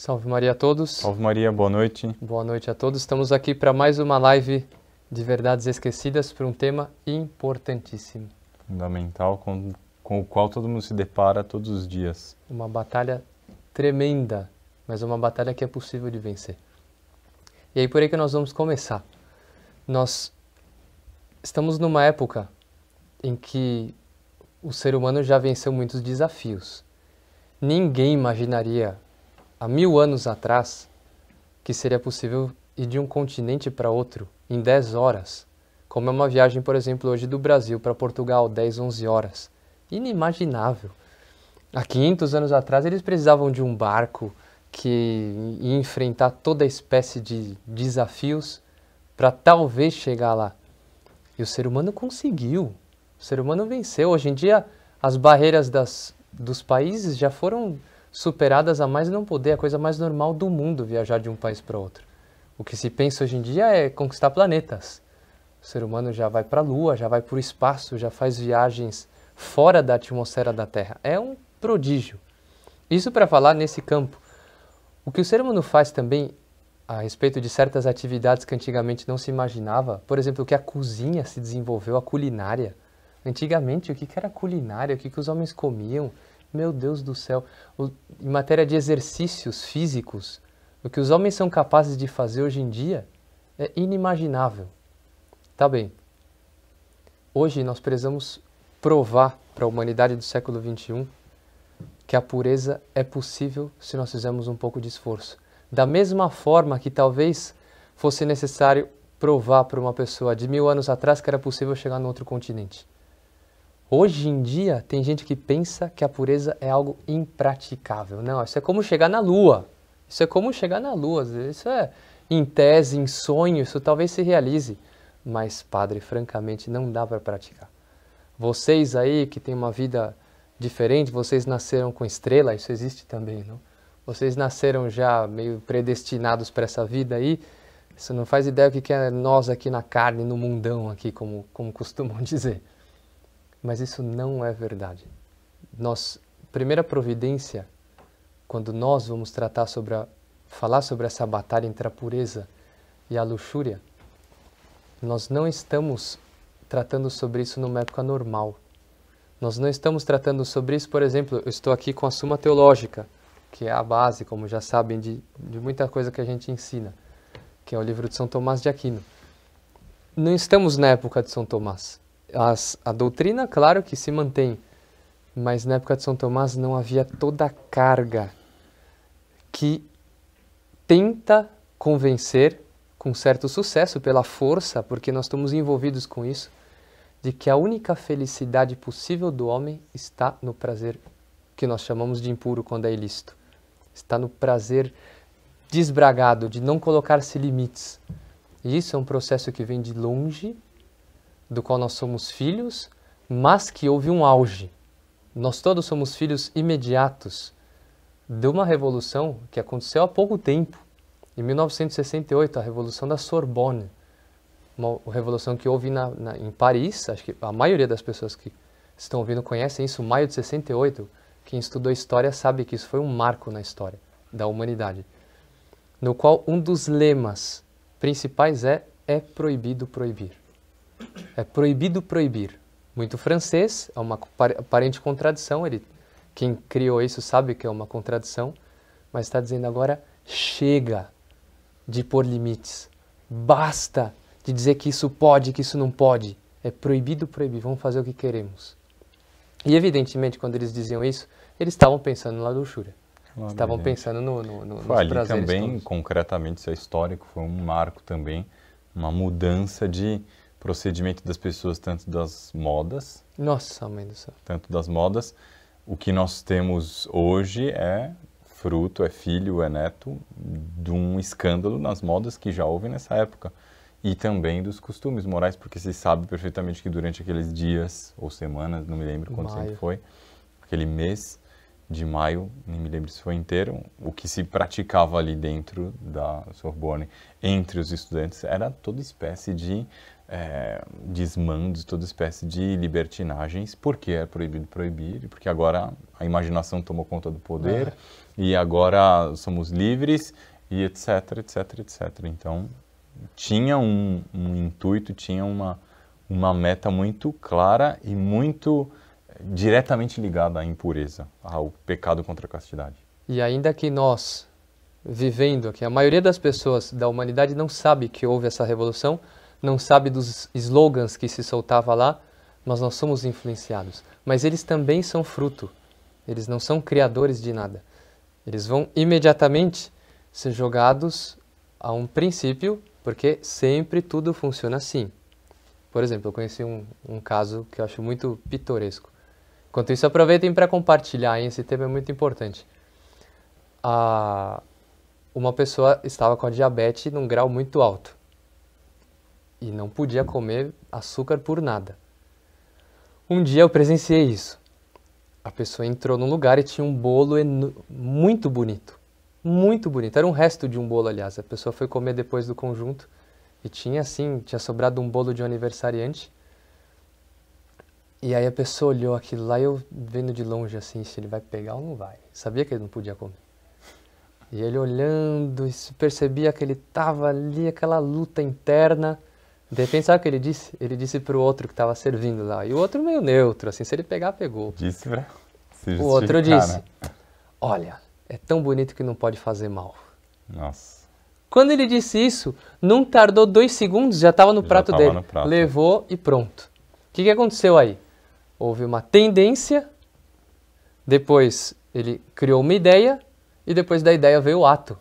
Salve Maria a todos. Salve Maria, boa noite. Boa noite a todos. Estamos aqui para mais uma live de Verdades Esquecidas para um tema importantíssimo. Fundamental, com, com o qual todo mundo se depara todos os dias. Uma batalha tremenda, mas uma batalha que é possível de vencer. E aí por aí que nós vamos começar. Nós estamos numa época em que o ser humano já venceu muitos desafios. Ninguém imaginaria há mil anos atrás que seria possível ir de um continente para outro em 10 horas. Como é uma viagem, por exemplo, hoje do Brasil para Portugal, 10, 11 horas. Inimaginável. Há 500 anos atrás eles precisavam de um barco que ia enfrentar toda espécie de desafios para talvez chegar lá. E o ser humano conseguiu. O ser humano venceu. Hoje em dia, as barreiras das, dos países já foram superadas a mais não poder, a coisa mais normal do mundo viajar de um país para outro. O que se pensa hoje em dia é conquistar planetas. O ser humano já vai para a Lua, já vai para o espaço, já faz viagens fora da atmosfera da Terra. É um prodígio. Isso para falar nesse campo. O que o ser humano faz também a respeito de certas atividades que antigamente não se imaginava, por exemplo, que a cozinha se desenvolveu, a culinária. Antigamente, o que era culinária, o que os homens comiam, meu Deus do céu. O, em matéria de exercícios físicos, o que os homens são capazes de fazer hoje em dia é inimaginável. Tá bem. Hoje nós precisamos provar para a humanidade do século XXI que a pureza é possível se nós fizermos um pouco de esforço. Da mesma forma que talvez fosse necessário provar para uma pessoa de mil anos atrás que era possível chegar no outro continente. Hoje em dia, tem gente que pensa que a pureza é algo impraticável. Não, isso é como chegar na Lua. Isso é como chegar na Lua. Isso é, em tese, em sonho, isso talvez se realize. Mas, padre, francamente, não dá para praticar. Vocês aí que têm uma vida diferente, vocês nasceram com estrela, isso existe também, não? Vocês nasceram já meio predestinados para essa vida aí. Você não faz ideia o que é nós aqui na carne, no mundão aqui, como, como costumam dizer. Mas isso não é verdade. Nós, primeira providência, quando nós vamos tratar sobre a, falar sobre essa batalha entre a pureza e a luxúria, nós não estamos tratando sobre isso numa época normal. Nós não estamos tratando sobre isso, por exemplo, eu estou aqui com a Suma Teológica, que é a base, como já sabem, de, de muita coisa que a gente ensina, que é o livro de São Tomás de Aquino. Não estamos na época de São Tomás. As, a doutrina, claro que se mantém, mas na época de São Tomás não havia toda a carga que tenta convencer, com certo sucesso, pela força, porque nós estamos envolvidos com isso, de que a única felicidade possível do homem está no prazer que nós chamamos de impuro quando é ilícito. Está no prazer desbragado, de não colocar-se limites. E isso é um processo que vem de longe do qual nós somos filhos, mas que houve um auge. Nós todos somos filhos imediatos de uma revolução que aconteceu há pouco tempo. Em 1968, a Revolução da Sorbonne, uma revolução que houve na, na, em Paris, acho que a maioria das pessoas que estão ouvindo conhecem isso, maio de 68. Quem estudou história sabe que isso foi um marco na história da humanidade, no qual um dos lemas principais é é proibido proibir. É proibido proibir. Muito francês, é uma aparente contradição. Ele, quem criou isso sabe que é uma contradição, mas está dizendo agora chega de pôr limites. Basta de dizer que isso pode, que isso não pode. É proibido proibir. Vamos fazer o que queremos. E evidentemente, quando eles diziam isso, eles estavam pensando na luxúria. Claro, estavam pensando no, no, no foi ali também, todos. concretamente, isso é histórico, foi um marco também, uma mudança de procedimento das pessoas, tanto das modas. Nossa, mãe do céu. Tanto das modas. O que nós temos hoje é fruto, é filho, é neto de um escândalo nas modas que já houve nessa época. E também dos costumes morais, porque se sabe perfeitamente que durante aqueles dias ou semanas, não me lembro quanto tempo foi, aquele mês de maio, nem me lembro se foi inteiro, o que se praticava ali dentro da Sorbonne entre os estudantes era toda espécie de é, desmandos, toda espécie de libertinagens, porque é proibido proibir, porque agora a imaginação tomou conta do poder é. e agora somos livres e etc, etc, etc. Então, tinha um, um intuito, tinha uma, uma meta muito clara e muito diretamente ligada à impureza, ao pecado contra a castidade. E ainda que nós, vivendo aqui, a maioria das pessoas da humanidade não sabe que houve essa revolução, não sabe dos slogans que se soltava lá, nós não somos influenciados. Mas eles também são fruto. Eles não são criadores de nada. Eles vão imediatamente ser jogados a um princípio porque sempre tudo funciona assim. Por exemplo, eu conheci um, um caso que eu acho muito pitoresco. Enquanto isso, aproveitem para compartilhar, hein? esse tema é muito importante. Ah, uma pessoa estava com a diabetes num grau muito alto e não podia comer açúcar por nada. Um dia eu presenciei isso. A pessoa entrou num lugar e tinha um bolo muito bonito. Muito bonito. Era um resto de um bolo, aliás. A pessoa foi comer depois do conjunto e tinha assim, tinha sobrado um bolo de um aniversariante. E aí a pessoa olhou aquilo lá e eu vendo de longe assim, se ele vai pegar ou não vai. Sabia que ele não podia comer. E ele olhando e percebia que ele estava ali, aquela luta interna. De repente, sabe o que ele disse? Ele disse para o outro que estava servindo lá. E o outro meio neutro, assim, se ele pegar, pegou. Disse pra O outro disse, né? olha, é tão bonito que não pode fazer mal. Nossa. Quando ele disse isso, não tardou dois segundos, já estava no, prato dele. No prato. Levou e pronto. O que, que aconteceu aí? Houve uma tendência, depois ele criou uma ideia, e depois da ideia veio o ato.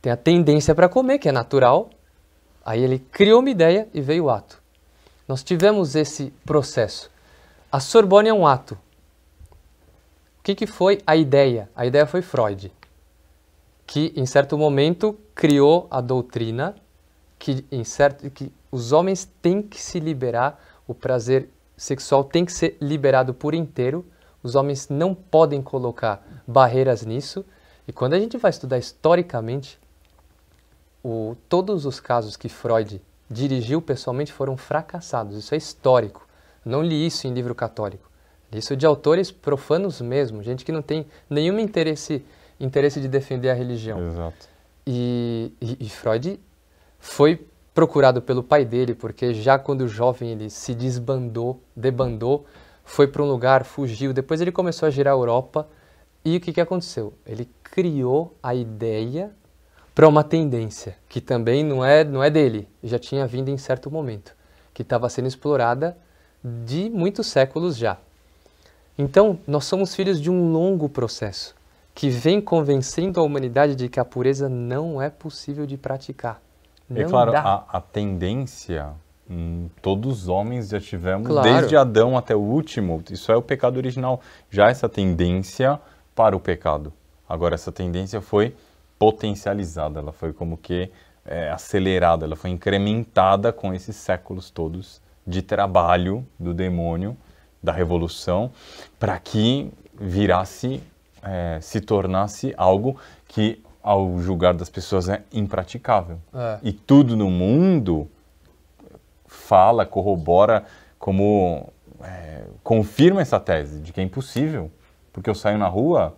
Tem a tendência para comer, que é natural, Aí ele criou uma ideia e veio o ato. Nós tivemos esse processo. A Sorbonne é um ato. O que, que foi a ideia? A ideia foi Freud, que em certo momento criou a doutrina que, em certo, que os homens têm que se liberar, o prazer sexual tem que ser liberado por inteiro, os homens não podem colocar barreiras nisso. E quando a gente vai estudar historicamente, o, todos os casos que Freud dirigiu pessoalmente foram fracassados. Isso é histórico. Não li isso em livro católico. Li isso de autores profanos mesmo, gente que não tem nenhum interesse, interesse de defender a religião. Exato. E, e, e Freud foi procurado pelo pai dele, porque já quando jovem ele se desbandou, debandou, foi para um lugar, fugiu. Depois ele começou a girar a Europa. E o que, que aconteceu? Ele criou a ideia para uma tendência que também não é, não é dele, já tinha vindo em certo momento, que estava sendo explorada de muitos séculos já. Então, nós somos filhos de um longo processo que vem convencendo a humanidade de que a pureza não é possível de praticar. É não é claro, a, a, tendência, hum, todos os homens já tivemos, claro. desde Adão até o último, isso é o pecado original. Já essa tendência para o pecado. Agora, essa tendência foi potencializada, ela foi como que é, acelerada, ela foi incrementada com esses séculos todos de trabalho do demônio, da revolução, para que virasse, é, se tornasse algo que, ao julgar das pessoas, é impraticável. É. E tudo no mundo fala, corrobora, como é, confirma essa tese de que é impossível. Porque eu saio na rua,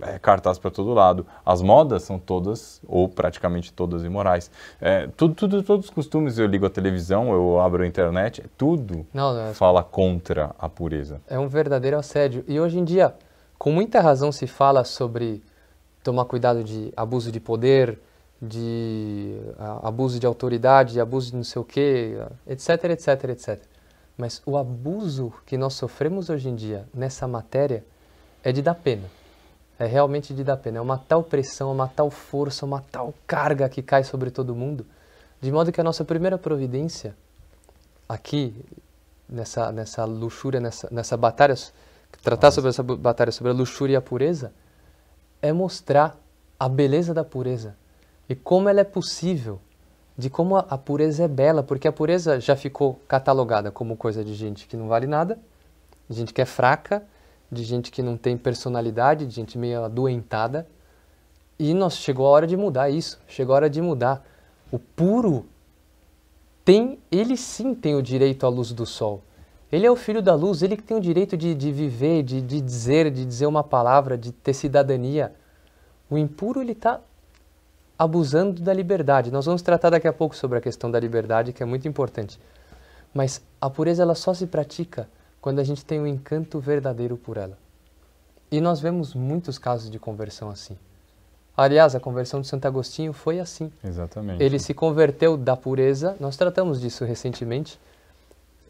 é, cartaz para todo lado. As modas são todas, ou praticamente todas, imorais. É, tudo, tudo, todos os costumes, eu ligo a televisão, eu abro a internet, tudo não, não, é fala contra a pureza. É um verdadeiro assédio. E hoje em dia, com muita razão, se fala sobre tomar cuidado de abuso de poder, de abuso de autoridade, de abuso de não sei o quê, etc, etc, etc. Mas o abuso que nós sofremos hoje em dia nessa matéria é de dar pena é realmente de dar pena. É uma tal pressão, uma tal força, uma tal carga que cai sobre todo mundo, de modo que a nossa primeira providência aqui, nessa, nessa luxúria, nessa, nessa batalha, tratar Nossa. sobre essa batalha sobre a luxúria e a pureza, é mostrar a beleza da pureza e como ela é possível, de como a, a pureza é bela, porque a pureza já ficou catalogada como coisa de gente que não vale nada, gente que é fraca, de gente que não tem personalidade, de gente meio adoentada. E nós chegou a hora de mudar isso, chegou a hora de mudar. O puro tem, ele sim tem o direito à luz do sol. Ele é o filho da luz, ele que tem o direito de, de viver, de, de dizer, de dizer uma palavra, de ter cidadania. O impuro ele está abusando da liberdade. Nós vamos tratar daqui a pouco sobre a questão da liberdade, que é muito importante. Mas a pureza ela só se pratica quando a gente tem um encanto verdadeiro por ela. E nós vemos muitos casos de conversão assim. Aliás, a conversão de Santo Agostinho foi assim. Exatamente. Ele se converteu da pureza, nós tratamos disso recentemente,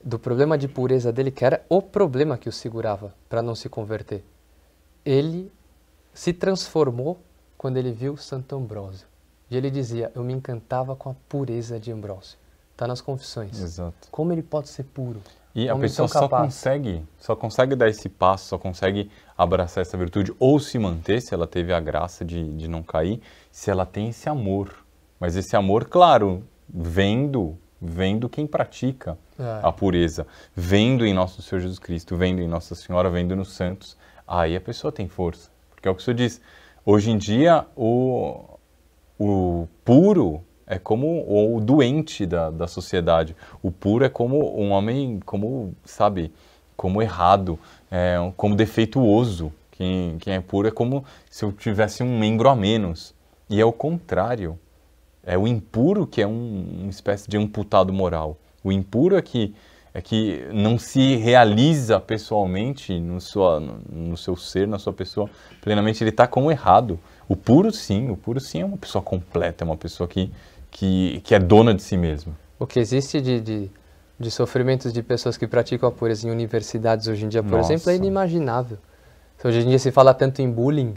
do problema de pureza dele, que era o problema que o segurava para não se converter. Ele se transformou quando ele viu Santo Ambrósio. E ele dizia: Eu me encantava com a pureza de Ambrósio. Está nas confissões. Exato. Como ele pode ser puro? E a pessoa só capaz. consegue, só consegue dar esse passo, só consegue abraçar essa virtude ou se manter, se ela teve a graça de, de não cair, se ela tem esse amor. Mas esse amor, claro, vendo, vendo quem pratica É. a pureza, vendo em nosso Senhor Jesus Cristo, vendo em Nossa Senhora, vendo nos santos, aí a pessoa tem força. Porque é o que o senhor diz, hoje em dia o, o puro é como o doente da, da sociedade. O puro é como um homem, como, sabe, como errado, é, como defeituoso. Quem, quem é puro é como se eu tivesse um membro a menos. E é o contrário. É o impuro que é um, uma espécie de amputado moral. O impuro é que, é que não se realiza pessoalmente no, sua, no, seu ser, na sua pessoa, plenamente. Ele está como errado. O puro, sim. O puro, sim, é uma pessoa completa. É uma pessoa que, que, que é dona de si mesmo. O que existe de, de, de sofrimentos de pessoas que praticam a pureza em universidades hoje em dia, por Nossa. exemplo, é inimaginável. Hoje em dia se fala tanto em bullying.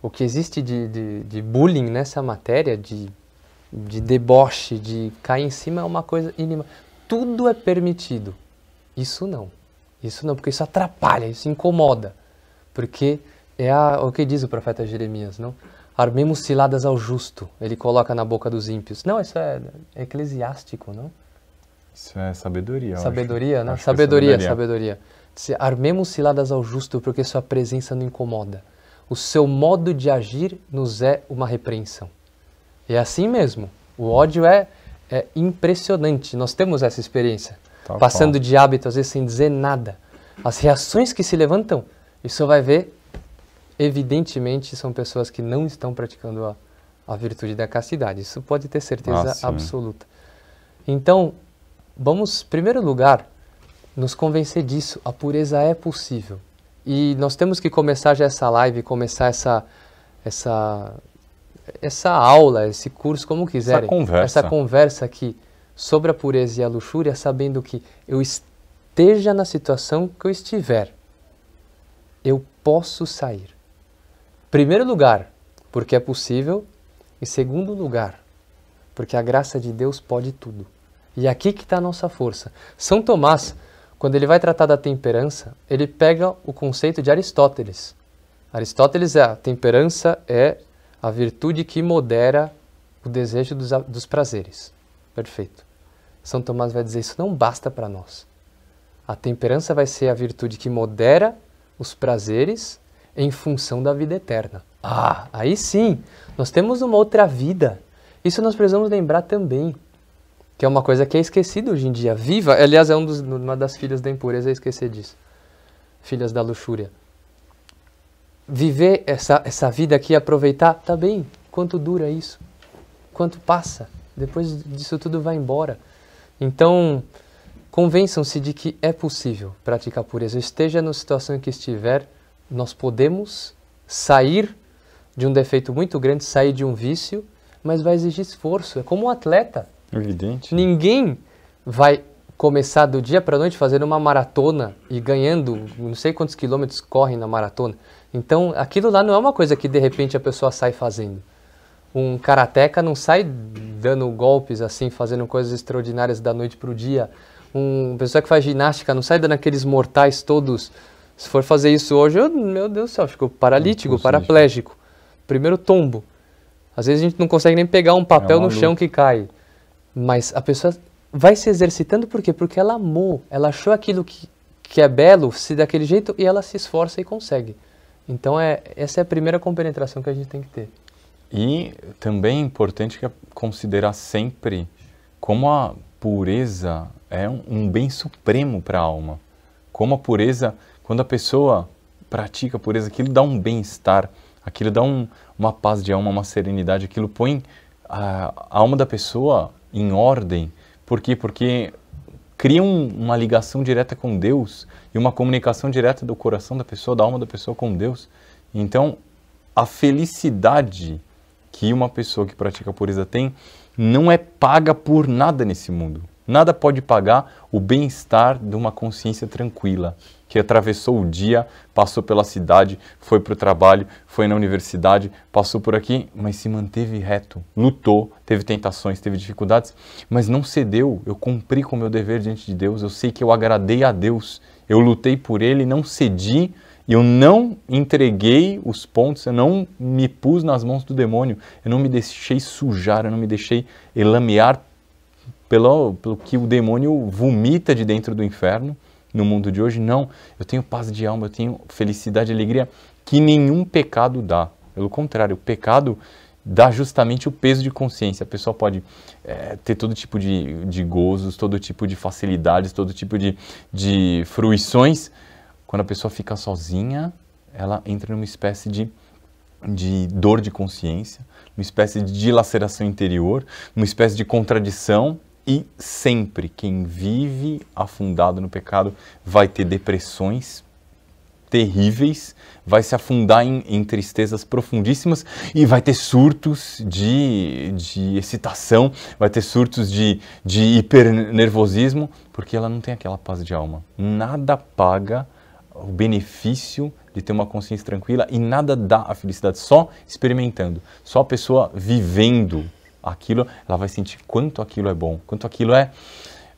O que existe de, de, de bullying nessa matéria, de, de deboche, de cair em cima, é uma coisa inimaginável. Tudo é permitido. Isso não. Isso não, porque isso atrapalha, isso incomoda. Porque é a, o que diz o profeta Jeremias, não? Armemos ciladas ao justo, ele coloca na boca dos ímpios. Não, isso é eclesiástico, não? Isso é sabedoria. eu acho. Sabedoria, né? Acho que é Sabedoria, sabedoria. Armemos ciladas ao justo, porque sua presença não incomoda. O seu modo de agir nos é uma repreensão. E é assim mesmo. O ódio é, é impressionante. Nós temos essa experiência. Tal Passando qual. de hábito, às vezes, sem dizer nada. As reações que se levantam, isso vai ver, evidentemente, são pessoas que não estão praticando a, a virtude da castidade. Isso pode ter certeza sim. absoluta. Então, vamos, em primeiro lugar, nos convencer disso. A pureza é possível. E nós temos que começar já essa live, começar essa, essa, essa aula, esse curso, como quiserem. conversa. Essa conversa aqui sobre a pureza e a luxúria, sabendo que eu esteja na situação que eu estiver, eu posso sair. Primeiro lugar, porque é possível. E segundo lugar, porque a graça de Deus pode tudo. E aqui que está a nossa força. São Tomás, quando ele vai tratar da temperança, ele pega o conceito de Aristóteles. Aristóteles é a temperança é a virtude que modera o desejo dos, dos prazeres. Perfeito. São Tomás vai dizer isso não basta para nós. A temperança vai ser a virtude que modera os prazeres em função da vida eterna. Ah, aí sim, nós temos uma outra vida. Isso nós precisamos lembrar também, que é uma coisa que é esquecida hoje em dia. Viva, aliás, é um dos, uma das filhas da impureza é esquecer disso. Filhas da luxúria. Viver essa, essa vida aqui, aproveitar, tá bem. Quanto dura isso? Quanto passa? Depois disso tudo vai embora. Então, convençam-se de que é possível praticar pureza. Esteja na situação em que estiver, nós podemos sair de um defeito muito grande, sair de um vício, mas vai exigir esforço. É como um atleta. Evidente. Ninguém vai começar do dia para a noite fazendo uma maratona e ganhando não sei quantos quilômetros correm na maratona. Então, aquilo lá não é uma coisa que de repente a pessoa sai fazendo. Um karateca não sai dando golpes assim, fazendo coisas extraordinárias da noite para o dia. Um pessoa que faz ginástica não sai dando aqueles mortais todos. Se for fazer isso hoje, eu, meu Deus do céu, fico paralítico, paraplégico. Primeiro tombo. Às vezes a gente não consegue nem pegar um papel uma no chão que cai. Mas a pessoa vai se exercitando por quê? Porque ela amou, ela achou aquilo que, que é belo, se daquele jeito, e ela se esforça e consegue. Então é, essa é a primeira compenetração que a gente tem que ter. E também é importante que é considerar sempre como a pureza é um, um bem supremo para a alma. Como a pureza, quando a pessoa pratica a pureza, aquilo dá um bem-estar, aquilo dá um, uma paz de alma, uma serenidade, aquilo põe a, a alma da pessoa em ordem. Por quê? Porque cria um- uma ligação direta com Deus e uma comunicação direta do coração da pessoa, da alma da pessoa com Deus. Então, a felicidade que uma pessoa que pratica a pureza tem não é paga por nada nesse mundo. Nada pode pagar o bem-estar de uma consciência tranquila, que atravessou o dia, passou pela cidade, foi para o trabalho, foi na universidade, passou por aqui, mas se manteve reto, lutou, teve tentações, teve dificuldades, mas não cedeu. Eu cumpri com o meu dever diante de Deus, eu sei que eu agradei a Deus, eu lutei por Ele, não cedi, eu não entreguei os pontos, eu não me pus nas mãos do demônio, eu não me deixei sujar, eu não me deixei elamear pelo, pelo que o demônio vomita de dentro do inferno no mundo de hoje. Não, eu tenho paz de alma, eu tenho felicidade e alegria que nenhum pecado dá. Pelo contrário, o pecado dá justamente o peso de consciência. A pessoa pode é, ter todo tipo de, de gozos, todo tipo de facilidades, todo tipo de, de fruições. Quando a pessoa fica sozinha, ela entra numa espécie de, de dor de consciência, uma espécie de dilaceração interior, uma espécie de contradição e sempre quem vive afundado no pecado vai ter depressões terríveis, vai se afundar em, em, tristezas profundíssimas e vai ter surtos de, de excitação, vai ter surtos de, de hipernervosismo, porque ela não tem aquela paz de alma. Nada paga o benefício de ter uma consciência tranquila e nada dá a felicidade, só experimentando, só a pessoa vivendo aquilo, ela vai sentir quanto aquilo é bom, quanto aquilo é,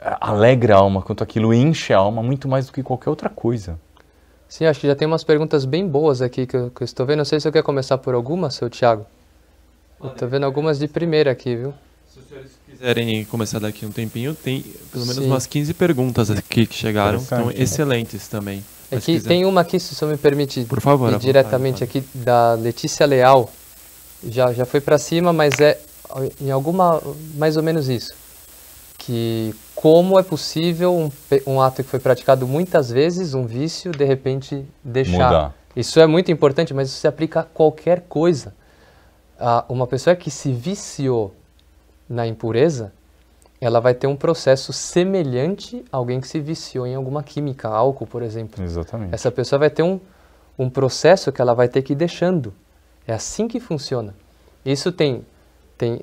é alegra a alma, quanto aquilo enche a alma muito mais do que qualquer outra coisa. Sim, acho que já tem umas perguntas bem boas aqui que eu, que eu estou vendo. Não sei se eu quer começar por alguma, seu Thiago. Eu estou vendo algumas de primeira aqui, viu? Se os senhores quiserem começar daqui um tempinho, tem pelo menos Sim. umas 15 perguntas aqui que chegaram, então excelentes também. É que tem uma aqui, se o senhor me permite, Por favor, diretamente aqui, da Letícia Leal. Já, já foi para cima, mas é em alguma mais ou menos isso, que como é possível um, um ato que foi praticado muitas vezes, um vício, de repente deixar. Mudar. Isso é muito importante, mas isso se aplica a qualquer coisa. Ah, uma pessoa que se viciou na impureza, ela vai ter um processo semelhante a alguém que se viciou em alguma química, álcool, por exemplo. Exatamente. Essa pessoa vai ter um, um processo que ela vai ter que ir deixando. É assim que funciona. Isso tem tem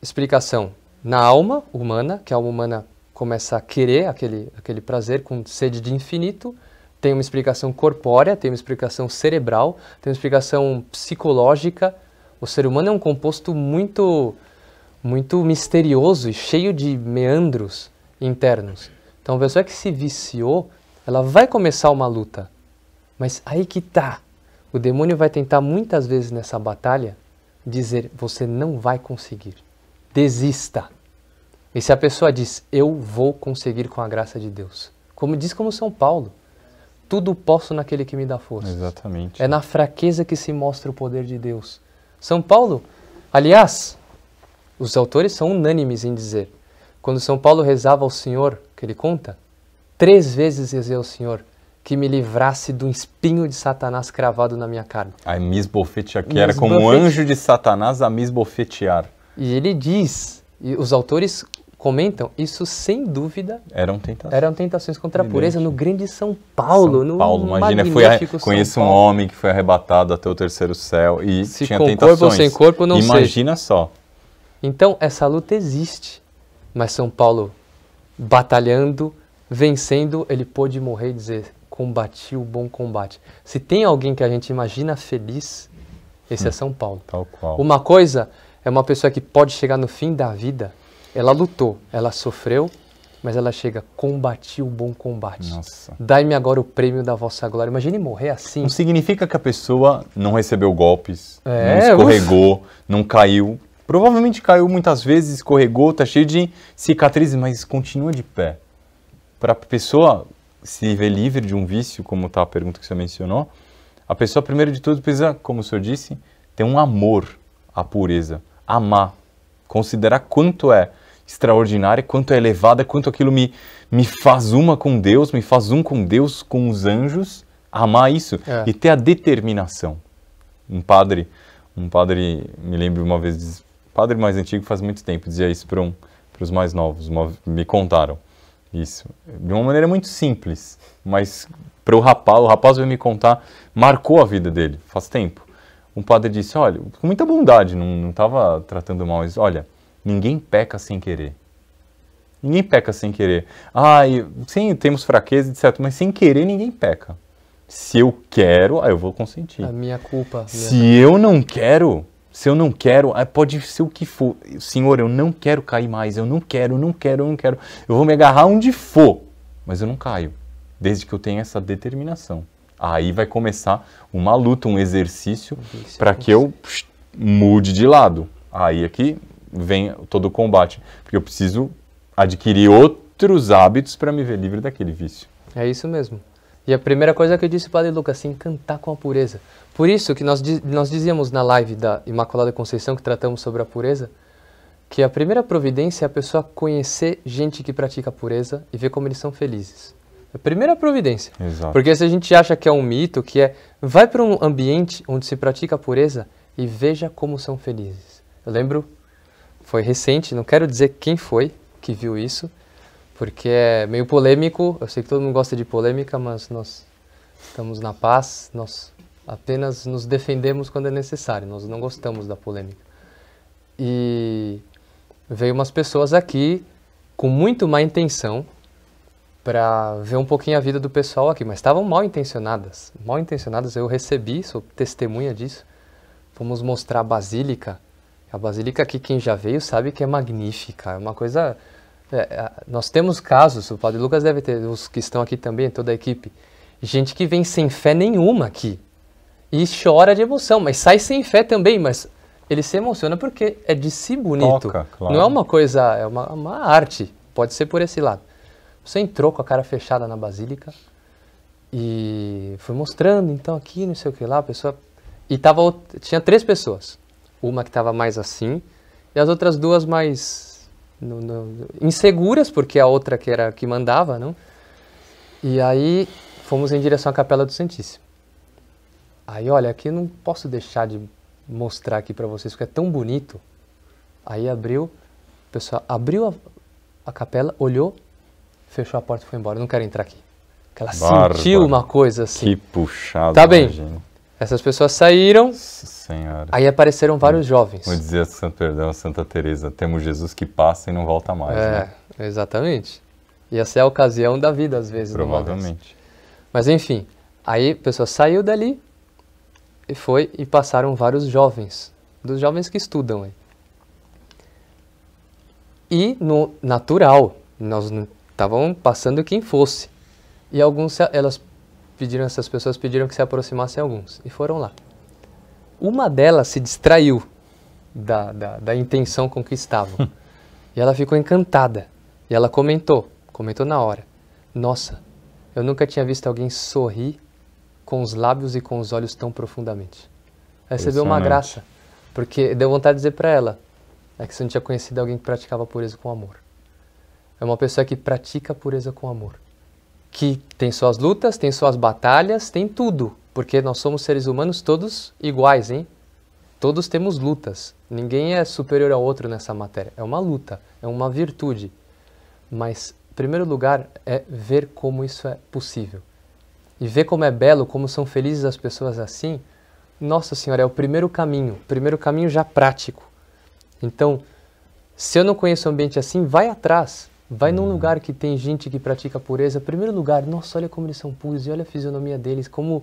explicação na alma humana, que a alma humana começa a querer aquele, aquele prazer com sede de infinito, tem uma explicação corpórea, tem uma explicação cerebral, tem uma explicação psicológica. O ser humano é um composto muito, muito misterioso e cheio de meandros internos. Então, a pessoa que se viciou, ela vai começar uma luta. Mas aí que tá. O demônio vai tentar muitas vezes nessa batalha dizer você não vai conseguir. Desista. E se a pessoa diz eu vou conseguir com a graça de Deus, como diz como São Paulo, tudo posso naquele que me dá força. Exatamente. É na fraqueza que se mostra o poder de Deus. São Paulo, aliás, os autores são unânimes em dizer, quando São Paulo rezava ao Senhor, que ele conta, três vezes rezei ao Senhor, que me livrasse do espinho de Satanás cravado na minha carne. A misbofetear, que era como um anjo de Satanás a misbofetear. E ele diz, e os autores comentam, isso sem dúvida eram tentações, eram tentações contra a pureza no grande São Paulo. São no Paulo, imagina, foi a, conheço um homem que foi arrebatado até o terceiro céu e Se tinha com tentações. corpo ou sem corpo, não Imagina sei. só. Então, essa luta existe, mas São Paulo batalhando, vencendo, ele pôde morrer e dizer, combati o bom combate. Se tem alguém que a gente imagina feliz, esse é hum, é São Paulo. Tal qual. Uma coisa é uma pessoa que pode chegar no fim da vida, ela lutou, ela sofreu, mas ela chega, combati o bom combate. Dai-me agora o prêmio da vossa glória. Imagine morrer assim. Não significa que a pessoa não recebeu golpes, é, não escorregou, não caiu. Provavelmente caiu muitas vezes, escorregou, está cheio de cicatrizes, mas continua de pé. Para a pessoa se vê livre de um vício, como está a pergunta que você mencionou, a pessoa, primeiro de tudo, precisa, como o senhor disse, ter um amor à pureza, amar, considerar quanto é extraordinária, quanto é elevada, quanto aquilo me, me faz uma com Deus, me faz um com Deus, com os anjos, amar isso é. e ter a determinação. Um padre, um padre, me lembro uma vez, padre mais antigo, faz muito tempo, dizia isso para um, os mais novos, me contaram isso. De uma maneira muito simples, mas para o rapaz, o rapaz vai me contar, marcou a vida dele, faz tempo. Um padre disse, olha, com muita bondade, não estava tratando mal, mas olha, ninguém peca sem querer. Ninguém peca sem querer. Ah, sim, temos fraqueza, etc. Mas sem querer ninguém peca. Se eu quero, aí eu vou consentir. A minha culpa. Minha se eu não quero, se eu não quero, pode ser o que for. Senhor, eu não quero cair mais. Eu não quero, eu não quero, eu não quero. Eu vou me agarrar onde for, mas eu não caio. Desde que eu tenha essa determinação. Aí vai começar uma luta, um exercício para que eu psh, mude de lado. Aí aqui vem todo o combate, porque eu preciso adquirir outros hábitos para me ver livre daquele vício. É isso mesmo. E a primeira coisa que eu disse para o Padre Lucas, se encantar com a pureza. Por isso que nós, nós dizíamos na live da Imaculada Conceição, que tratamos sobre a pureza, que a primeira providência é a pessoa conhecer gente que pratica a pureza e ver como eles são felizes. A primeira providência. Exato. Porque se a gente acha que é um mito, que é vai para um ambiente onde se pratica a pureza e veja como são felizes. Eu lembro, foi recente, não quero dizer quem foi que viu isso, porque é meio polêmico. Eu sei que todo mundo gosta de polêmica, mas nós estamos na paz, nós apenas nos defendemos quando é necessário, nós não gostamos da polêmica. E veio umas pessoas aqui com muito má intenção para ver um pouquinho a vida do pessoal aqui, mas estavam mal intencionadas. Mal intencionadas, eu recebi, sou testemunha disso. Fomos mostrar a basílica. A basílica aqui, quem já veio sabe que é magnífica, é uma coisa. É, é, nós temos casos, o Padre Lucas deve ter, os que estão aqui também, toda a equipe, gente que vem sem fé nenhuma aqui e chora de emoção, mas sai sem fé também, mas ele se emociona porque é de si bonito. Toca, claro. Não é uma coisa, é uma, uma arte, pode ser por esse lado. Você entrou com a cara fechada na basílica e foi mostrando, então aqui, não sei o que lá, a pessoa. E tava, tinha três pessoas. Uma que estava mais assim e as outras duas mais no, no, inseguras, porque a outra que era que mandava, não? E aí fomos em direção à Capela do Santíssimo. Aí, olha, aqui eu não posso deixar de mostrar aqui para vocês, porque é tão bonito. Aí abriu, o pessoal abriu a, a capela, olhou, fechou a porta e foi embora. Não quero entrar aqui. Porque ela sentiu uma coisa assim. Que puxado. Tá bem. Essas pessoas saíram. Senhora. Aí apareceram vários jovens. Como dizia Santo Perdão, Santa Teresa, temos Jesus que passa e não volta mais. É, né? exatamente. E essa é a ocasião da vida às vezes. Provavelmente. Mas enfim, aí a pessoa saiu dali e foi e passaram vários jovens, dos jovens que estudam aí. E no natural, nós estavam passando quem fosse. E alguns, elas pediram, essas pessoas pediram que se aproximassem alguns. E foram lá. Uma delas se distraiu da, da, da intenção com que estavam. e ela ficou encantada. E ela comentou, comentou na hora. Nossa, eu nunca tinha visto alguém sorrir com os lábios e com os olhos tão profundamente. Recebeu uma graça, porque deu vontade de dizer para ela é que você não tinha conhecido alguém que praticava pureza com amor. É uma pessoa que pratica a pureza com amor. Que tem suas lutas, tem suas batalhas, tem tudo. Porque nós somos seres humanos todos iguais, hein? Todos temos lutas. Ninguém é superior ao outro nessa matéria. É uma luta, é uma virtude. Mas, em primeiro lugar, é ver como isso é possível. E ver como é belo, como são felizes as pessoas assim. Nossa Senhora, é o primeiro caminho. Primeiro caminho já prático. Então, se eu não conheço um ambiente assim, vai atrás. Vai num lugar que tem gente que pratica pureza. Primeiro lugar, nossa, olha como eles são puros e olha a fisionomia deles, como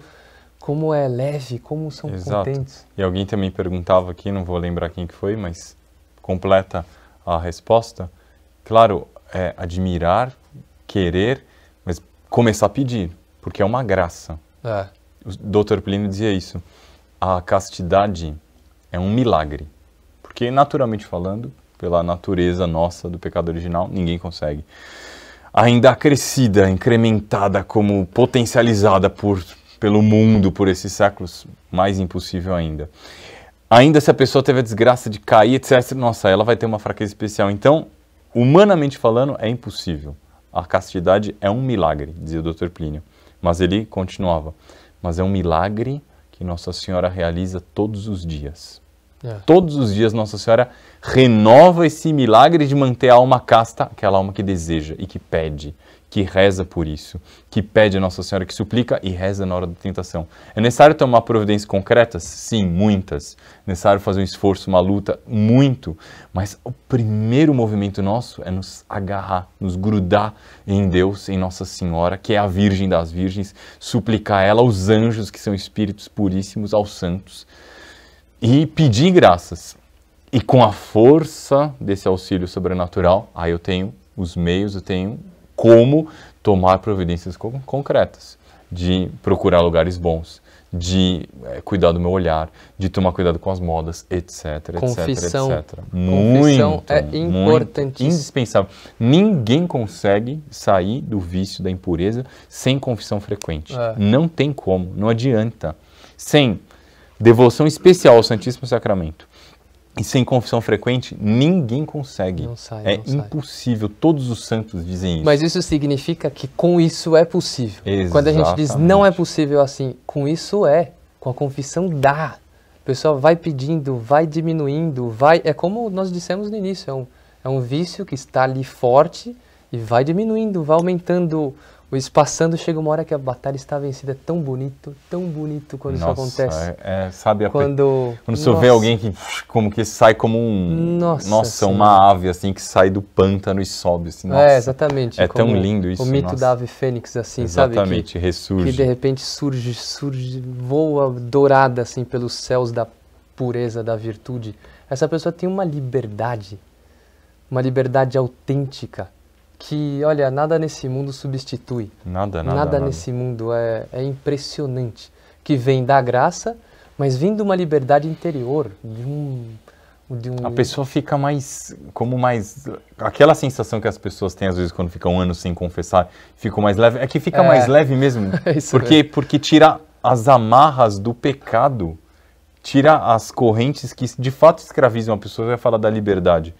como é leve, como são Exato. contentes. E alguém também perguntava aqui, não vou lembrar quem que foi, mas completa a resposta. Claro, é admirar, querer, mas começar a pedir, porque é uma graça. É. O Dr. Plínio dizia isso. A castidade é um milagre. Porque, naturalmente falando, pela natureza nossa do pecado original, ninguém consegue. Ainda acrescida, incrementada, como potencializada por, pelo mundo por esses séculos, mais impossível ainda. Ainda se a pessoa teve a desgraça de cair, etc., nossa, ela vai ter uma fraqueza especial. Então, humanamente falando, é impossível. A castidade é um milagre, dizia o Dr. Plínio. Mas ele continuava. Mas é um milagre que Nossa Senhora realiza todos os dias. É. Todos os dias Nossa Senhora renova esse milagre de manter a alma casta, aquela alma que deseja e que pede, que reza por isso, que pede a Nossa Senhora, que suplica e reza na hora da tentação. É necessário tomar providências concretas? Sim, muitas. É necessário fazer um esforço, uma luta? Muito. Mas o primeiro movimento nosso é nos agarrar, nos grudar em Deus, em Nossa Senhora, que é a Virgem das Virgens, suplicar ela aos anjos, que são espíritos puríssimos, aos santos, e pedir graças. E com a força desse auxílio sobrenatural, aí eu tenho os meios, eu tenho como tomar providências concretas, de procurar lugares bons, de é, cuidar do meu olhar, de tomar cuidado com as modas, etc, confissão, etc, etc. Muito, é importantíssimo. indispensável. Ninguém consegue sair do vício da impureza sem confissão frequente. É. Não tem como, não adianta. Sem devoção especial ao Santíssimo Sacramento, e sem confissão frequente, ninguém consegue. Não sai, é não impossível. Sai. Todos os santos dizem isso. Mas isso significa que com isso é possível. Exatamente. Quando a gente diz não é possível assim, com isso é. Com a confissão dá. O pessoal vai pedindo, vai diminuindo, vai. É como nós dissemos no início, é um, é um vício que está ali forte e vai diminuindo, vai aumentando o espaçando chega uma hora que a batalha está vencida. É tão bonito, tão bonito quando nossa, isso acontece. É, é, sabe, quando, quando você vê alguém que como que sai como um. Nossa, nossa uma ave assim que sai do pântano e sobe. Assim, é, exatamente. É tão lindo isso. O mito nossa. da ave fênix, assim, exatamente, sabe? Exatamente, ressurge. Que de repente surge, surge, voa dourada assim pelos céus da pureza, da virtude. Essa pessoa tem uma liberdade, uma liberdade autêntica que, olha, nada nesse mundo substitui. Nada, nada. Nada, nada. nesse mundo é, é impressionante. Que vem da graça, mas vem de uma liberdade interior, de um, de um... A pessoa fica mais, como mais, aquela sensação que as pessoas têm às vezes quando ficam um ano sem confessar, ficam mais leve, é que fica é. mais leve mesmo, é porque, mesmo. porque tira as amarras do pecado, tira as correntes que de fato escravizam a pessoa, vai falar da liberdade.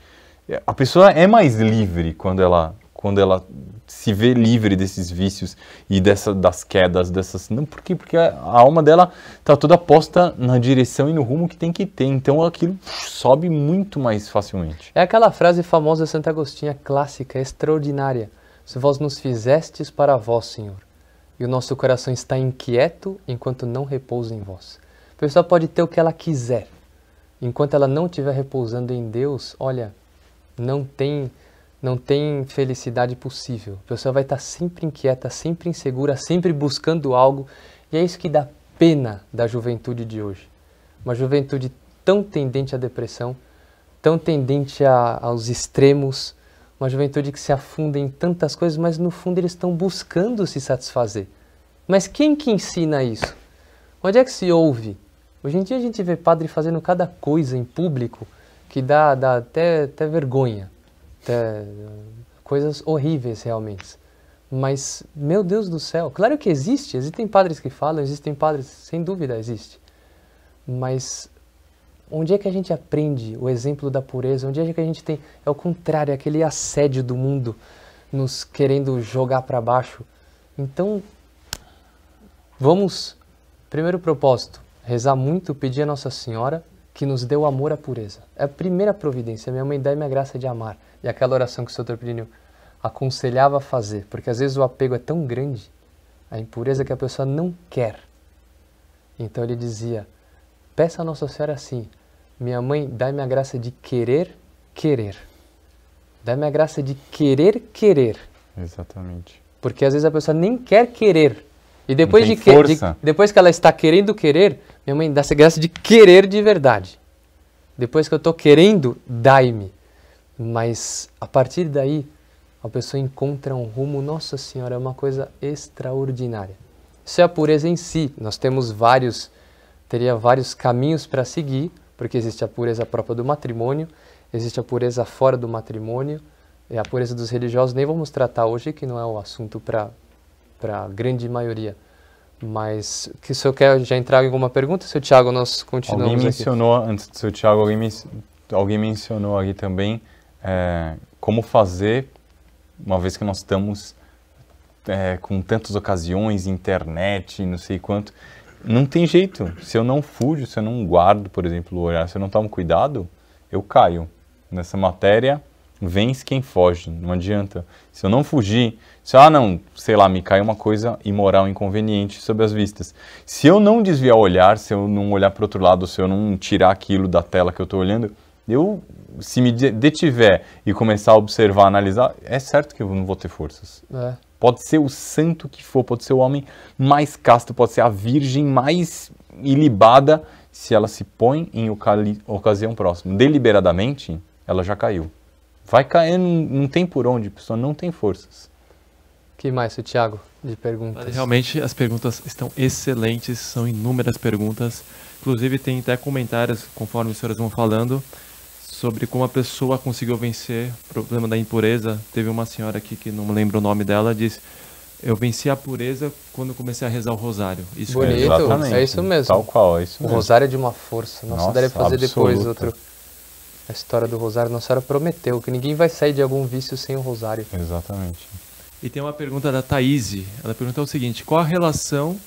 A pessoa é mais livre quando ela quando ela se vê livre desses vícios e dessa, das quedas, dessas. Não, por quê? Porque a, alma dela está toda posta na direção e no rumo que tem que ter. Então aquilo sobe muito mais facilmente. É aquela frase famosa de Santo Agostinho, clássica, extraordinária. Se vós nos fizestes para vós, Senhor, e o nosso coração está inquieto enquanto não repousa em vós. A pessoa pode ter o que ela quiser. Enquanto ela não estiver repousando em Deus, olha, não tem não tem felicidade possível. A pessoa vai estar sempre inquieta, sempre insegura, sempre buscando algo, e é isso que dá pena da juventude de hoje. Uma juventude tão tendente à depressão, tão tendente a, aos extremos, uma juventude que se afunda em tantas coisas, mas no fundo eles estão buscando se satisfazer. Mas quem que ensina isso? Onde é que se ouve? Hoje em dia a gente vê padre fazendo cada coisa em público que dá, dá até, até vergonha até coisas horríveis realmente. Mas, meu Deus do céu, claro que existe, existem padres que falam, existem padres, sem dúvida existe. Mas onde é que a gente aprende o exemplo da pureza? Onde é que a gente tem, é o contrário, é aquele assédio do mundo nos querendo jogar para baixo. Então, vamos, primeiro propósito, rezar muito, pedir a Nossa Senhora que nos dê o amor à pureza. É a primeira providência, minha mãe dá-me a graça de amar. E aquela oração que o Sr. Plínio aconselhava a fazer, porque às vezes o apego é tão grande, a impureza que a pessoa não quer. Então ele dizia: Peça a Nossa Senhora assim, minha mãe, dá-me a graça de querer, querer. Dá-me a graça de querer, querer. Exatamente. Porque às vezes a pessoa nem quer querer. E depois, de, que, de, depois que ela está querendo querer, minha mãe dá-se a graça de querer de verdade. Depois que eu estou querendo, dai-me. Mas a partir daí, a pessoa encontra um rumo, Nossa Senhora, é uma coisa extraordinária. Isso é a pureza em si. Nós temos vários, teria vários caminhos para seguir, porque existe a pureza própria do matrimônio, existe a pureza fora do matrimônio, e a pureza dos religiosos nem vamos tratar hoje, que não é o assunto para a grande maioria. Mas que se eu quer já entrar em alguma pergunta, seu Tiago, nós continuamos Alguém mencionou, aqui. antes do seu Tiago, alguém, alguém mencionou aqui também é, como fazer, uma vez que nós estamos é, com tantas ocasiões, internet, não sei quanto, não tem jeito. Se eu não fujo, se eu não guardo, por exemplo, o olhar, se eu não tomo cuidado, eu caio. Nessa matéria, Vence quem foge, não adianta. Se eu não fugir, se ah não, sei lá, me cai uma coisa imoral, inconveniente sob as vistas. Se eu não desviar o olhar, se eu não olhar para outro lado, se eu não tirar aquilo da tela que eu estou olhando, eu se me detiver e começar a observar, analisar, é certo que eu não vou ter forças. É. Pode ser o santo que for, pode ser o homem mais casto, pode ser a virgem mais ilibada, se ela se põe em ocasião próxima, deliberadamente, ela já caiu. Vai cair, não, não tem por onde, a pessoa não tem forças. que mais, Tiago, de perguntas? Realmente as perguntas estão excelentes, são inúmeras perguntas. Inclusive tem até comentários, conforme os senhores vão falando, sobre como a pessoa conseguiu vencer o problema da impureza. Teve uma senhora aqui que não me lembro o nome dela, disse eu venci a pureza quando comecei a rezar o rosário. Isso Bonito, Exatamente. é isso mesmo. Tal qual, é isso mesmo. O rosário é de uma força. Nossa, Nossa daria fazer absoluta. depois outro. A história do rosário. Nossa Senhora prometeu que ninguém vai sair de algum vício sem o rosário. Exatamente. E tem uma pergunta da Thaís. Ela pergunta o seguinte: qual a relação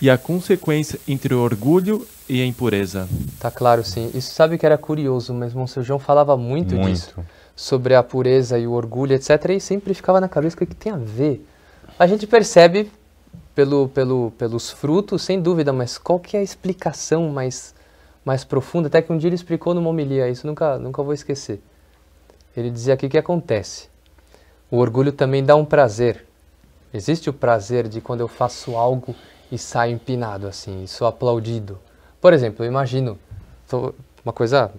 e a consequência entre o orgulho e a impureza? Tá claro, sim. Isso sabe que era curioso, mas Monsenhor João falava muito, muito. disso. Sobre a pureza e o orgulho, etc. E sempre ficava na cabeça o que tem a ver a gente percebe pelo, pelo, pelos frutos, sem dúvida, mas qual que é a explicação mais, mais profunda? Até que um dia ele explicou numa homilia, isso nunca, nunca vou esquecer. Ele dizia aqui que acontece. O orgulho também dá um prazer. Existe o prazer de quando eu faço algo e saio empinado assim, sou aplaudido. Por exemplo, eu imagino, uma coisa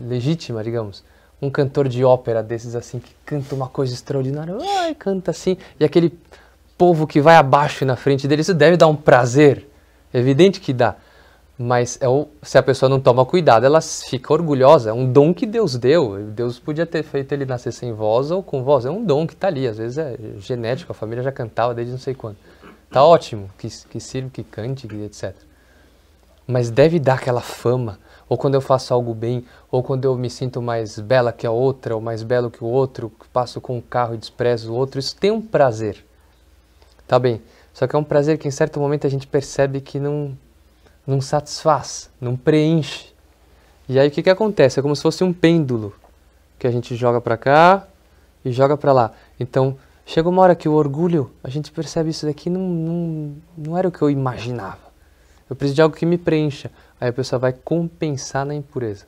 legítima, digamos, um cantor de ópera desses assim, que canta uma coisa extraordinária, ai, canta assim, e aquele povo que vai abaixo na frente dele, isso deve dar um prazer. É evidente que dá. Mas é o, se a pessoa não toma cuidado, ela fica orgulhosa. É um dom que Deus deu. Deus podia ter feito ele nascer sem voz ou com voz. É um dom que está ali. Às vezes é genético, a família já cantava desde não sei quando. Tá ótimo que, que sirva, que cante, etc. Mas deve dar aquela fama. Ou quando eu faço algo bem, ou quando eu me sinto mais bela que a outra, ou mais belo que o outro, passo com um carro e desprezo o outro. Isso tem um prazer. Tá bem. Só que é um prazer que em certo momento a gente percebe que não, não satisfaz, não preenche. E aí o que, que acontece? É como se fosse um pêndulo que a gente joga para cá e joga para lá. Então, chega uma hora que o orgulho, a gente percebe isso daqui não, não, não era o que eu imaginava. Eu preciso de algo que me preencha. Aí a pessoa vai compensar na impureza.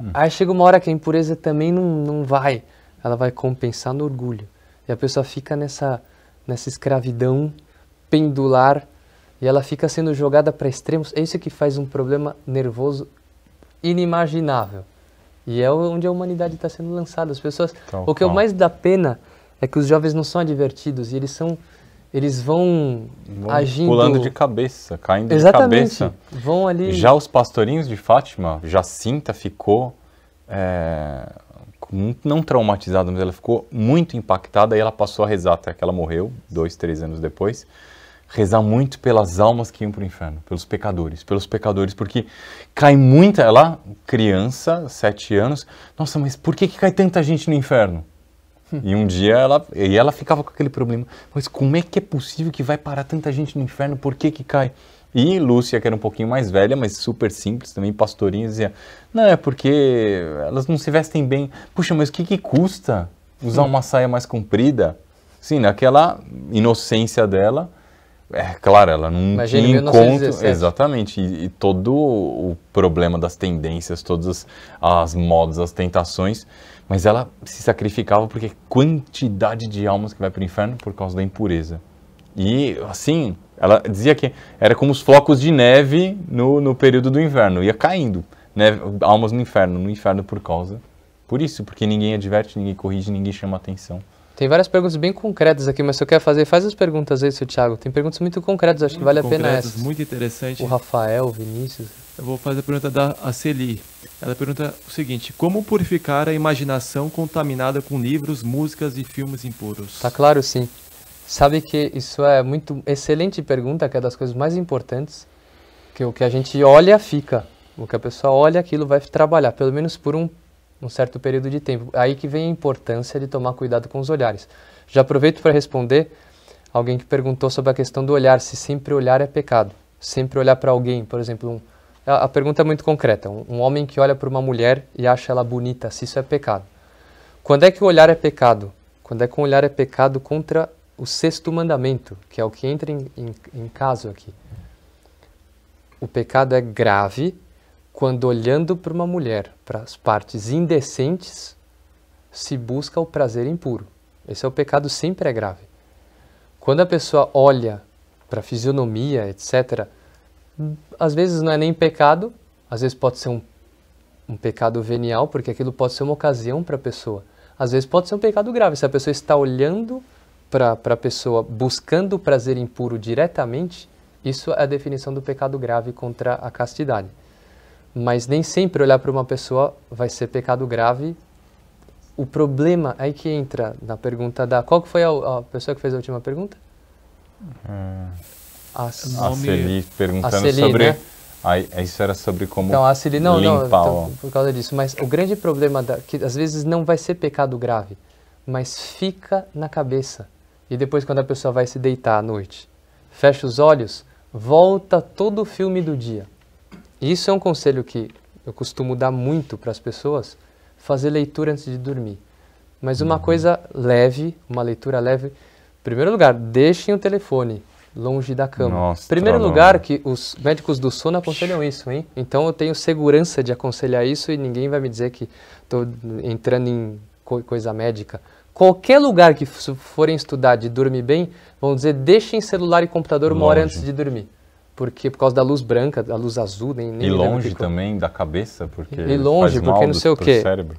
Hum. Aí chega uma hora que a impureza também não, não vai. Ela vai compensar no orgulho. E a pessoa fica nessa nessa escravidão pendular e ela fica sendo jogada para extremos. É isso que faz um problema nervoso inimaginável. E é onde a humanidade está sendo lançada. As pessoas. Então, o que mais dá pena é que os jovens não são advertidos e eles são. Eles vão, vão agindo. Pulando de cabeça, caindo Exatamente. de cabeça. Vão ali. Já os pastorinhos de Fátima, Jacinta ficou. É, não traumatizada, mas ela ficou muito impactada e ela passou a rezar até que ela morreu, dois, três anos depois. Rezar muito pelas almas que iam para o inferno, pelos pecadores, pelos pecadores, porque cai muita. Ela, criança, sete anos, nossa, mas por que, que cai tanta gente no inferno? E um dia ela, e ela ficava com aquele problema, mas como é que é possível que vai parar tanta gente no inferno? Por que que cai? E Lúcia, que era um pouquinho mais velha, mas super simples, também pastorinha, dizia: Não, é porque elas não se vestem bem. Puxa, mas o que, que custa usar uma saia mais comprida? Sim, naquela inocência dela, é claro, ela não Imagina tinha encontro. Exatamente, e, e, todo o problema das tendências, todas as, as modas, as tentações, mas ela se sacrificava porque quantidade de almas que vai para o inferno por causa da impureza. E assim, ela dizia que era como os flocos de neve no, no período do inverno, ia caindo, neve, almas no inferno, no inferno por causa. Por isso, porque ninguém adverte, ninguém corrige, ninguém chama atenção. Tem várias perguntas bem concretas aqui, mas se eu quer fazer, faz as perguntas aí, seu Thiago. Tem perguntas muito concretas, acho muito que vale a pena essas. Muito interessante. O Rafael, o Vinícius. Eu vou fazer a pergunta da Aceli. Ela pergunta o seguinte: Como purificar a imaginação contaminada com livros, músicas e filmes impuros? Tá claro, sim. Sabe que isso é muito excelente pergunta, que é das coisas mais importantes, que o que a gente olha fica, o que a pessoa olha aquilo vai trabalhar, pelo menos por um, um certo período de tempo. Aí que vem a importância de tomar cuidado com os olhares. Já aproveito para responder alguém que perguntou sobre a questão do olhar, se sempre olhar é pecado, sempre olhar para alguém, por exemplo, um, a, a, pergunta é muito concreta, um, um homem que olha para uma mulher e acha ela bonita, se isso é pecado. Quando é que o olhar é pecado? Quando é que o olhar é pecado contra o sexto mandamento, que é o que entra em, em, em caso aqui. O pecado é grave quando olhando para uma mulher, para as partes indecentes, se busca o prazer impuro. Esse é o pecado, sempre é grave. Quando a pessoa olha para a fisionomia, etc., às vezes não é nem pecado, às vezes pode ser um, um pecado venial, porque aquilo pode ser uma ocasião para a pessoa. Às vezes pode ser um pecado grave, se a pessoa está olhando para a pessoa buscando o prazer impuro diretamente, isso é a definição do pecado grave contra a castidade. Mas nem sempre olhar para uma pessoa vai ser pecado grave. O problema aí que entra na pergunta da. Qual que foi a, a pessoa que fez a última pergunta? Hum. A, a Celi perguntando a Celi, sobre. Né? Aí, isso era sobre como então, a Celi, não, limpar não, então, por causa disso. Mas o grande problema da, que às vezes não vai ser pecado grave, mas fica na cabeça. E depois quando a pessoa vai se deitar à noite, fecha os olhos, volta todo o filme do dia. Isso é um conselho que eu costumo dar muito para as pessoas, fazer leitura antes de dormir. Mas uma uhum. coisa leve, uma leitura leve. Em primeiro lugar, deixem o telefone longe da cama. Nossa, primeiro lugar, que os médicos do sono aconselham isso, hein? Então eu tenho segurança de aconselhar isso e ninguém vai me dizer que estou entrando em co coisa médica. Qualquer lugar que forem estudar de dormir bem, vão dizer deixem celular e computador uma hora antes de dormir. Porque por causa da luz branca, da luz azul, nem, nem E longe que... também da cabeça, porque E longe, porque não sei o quê. Cérebro.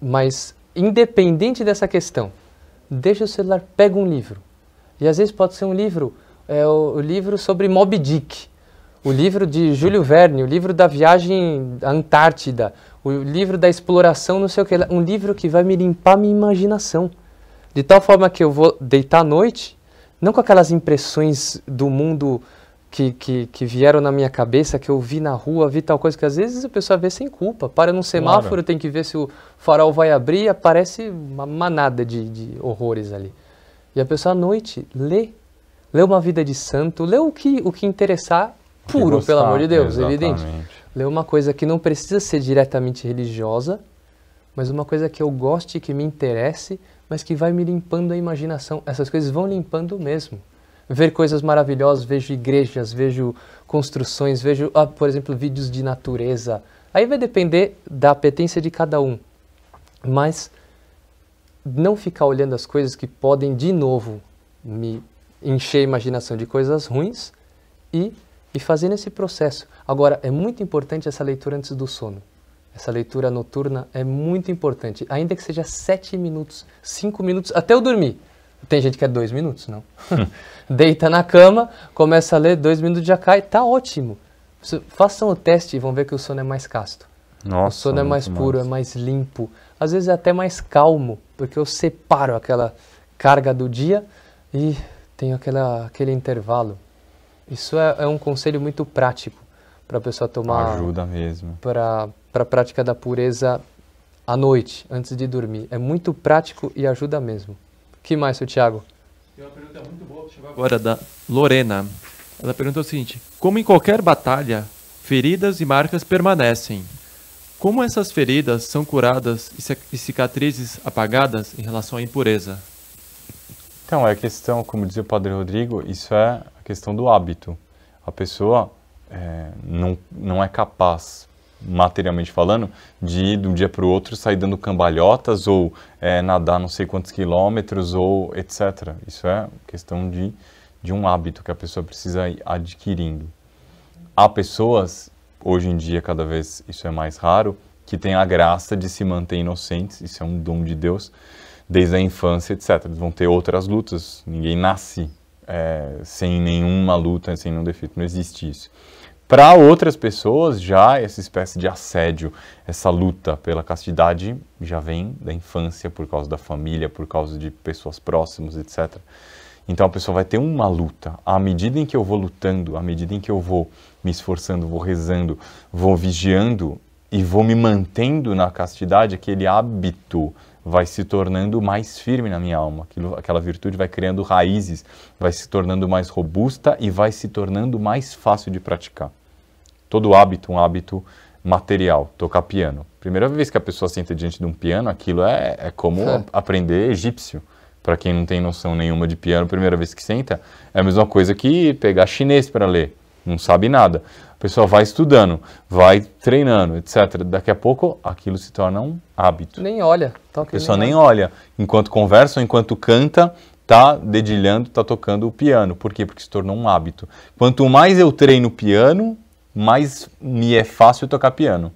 Mas independente dessa questão, deixa o celular, pega um livro. E às vezes pode ser um livro, é o, o livro sobre Moby Dick, o livro de Júlio Verne, o livro da viagem à Antártida, o livro da exploração, não sei o que, um livro que vai me limpar minha imaginação. De tal forma que eu vou deitar à noite, não com aquelas impressões do mundo que, que, que vieram na minha cabeça, que eu vi na rua, vi tal coisa, que às vezes a pessoa vê sem culpa. Para num semáforo, claro. tem que ver se o farol vai abrir e aparece uma manada de, de horrores ali. E a pessoa à noite lê, lê uma vida de santo, lê o que, o que interessar, puro, gostar, pelo amor de Deus, exatamente. evidente ler uma coisa que não precisa ser diretamente religiosa, mas uma coisa que eu goste, que me interesse, mas que vai me limpando a imaginação. Essas coisas vão limpando mesmo. Ver coisas maravilhosas, vejo igrejas, vejo construções, vejo, ah, por exemplo, vídeos de natureza. Aí vai depender da apetência de cada um. Mas não ficar olhando as coisas que podem de novo me encher a imaginação de coisas ruins e e fazendo esse processo. Agora, é muito importante essa leitura antes do sono. Essa leitura noturna é muito importante, ainda que seja sete minutos, cinco minutos, até eu dormir. Tem gente que é dois minutos, não. Deita na cama, começa a ler, dois minutos já cai, tá ótimo. Façam o teste e vão ver que o sono é mais casto. Nossa, o sono é mais puro, é mais limpo. Às vezes é até mais calmo, porque eu separo aquela carga do dia e tenho aquela, aquele intervalo. Isso é, é um conselho muito prático para a pessoa tomar. Ajuda mesmo. Para a prática da pureza à noite, antes de dormir. É muito prático e ajuda mesmo. O que mais, seu Tiago? Tem uma pergunta muito boa que chegou agora da Lorena. Ela perguntou o seguinte: Como em qualquer batalha, feridas e marcas permanecem. Como essas feridas são curadas e cicatrizes apagadas em relação à impureza? Então, é questão, como dizia o Padre Rodrigo, isso é questão do hábito. A pessoa é, não, não é capaz, materialmente falando, de ir de um dia para o outro sair dando cambalhotas ou é, nadar não sei quantos quilômetros ou etc. Isso é questão de, de um hábito que a pessoa precisa ir adquirindo. Há pessoas, hoje em dia cada vez isso é mais raro, que têm a graça de se manter inocentes, isso é um dom de Deus, desde a infância, etc. Eles vão ter outras lutas, ninguém nasce é, sem nenhuma luta, sem nenhum defeito, não existe isso. Para outras pessoas, já essa espécie de assédio, essa luta pela castidade já vem da infância, por causa da família, por causa de pessoas próximas, etc. Então a pessoa vai ter uma luta. À medida em que eu vou lutando, à medida em que eu vou me esforçando, vou rezando, vou vigiando e vou me mantendo na castidade, aquele hábito vai se tornando mais firme na minha alma. Aquilo, aquela virtude vai criando raízes, vai se tornando mais robusta e vai se tornando mais fácil de praticar. Todo hábito, um hábito material, tocar piano, Primeira vez que a pessoa senta diante de um piano, aquilo é, é como É. aprender egípcio. Para quem não tem noção nenhuma de piano, primeira vez que senta, é a mesma coisa que pegar chinês para ler. Não sabe nada. A pessoa vai estudando, vai treinando, etc. Daqui a pouco, aquilo se torna um hábito. Nem olha. A Toca e pessoa nem olha. olha. Enquanto conversa ou enquanto canta, tá dedilhando, tá tocando o piano. Por quê? Porque se tornou um hábito. Quanto mais eu treino piano, mais me é fácil tocar piano.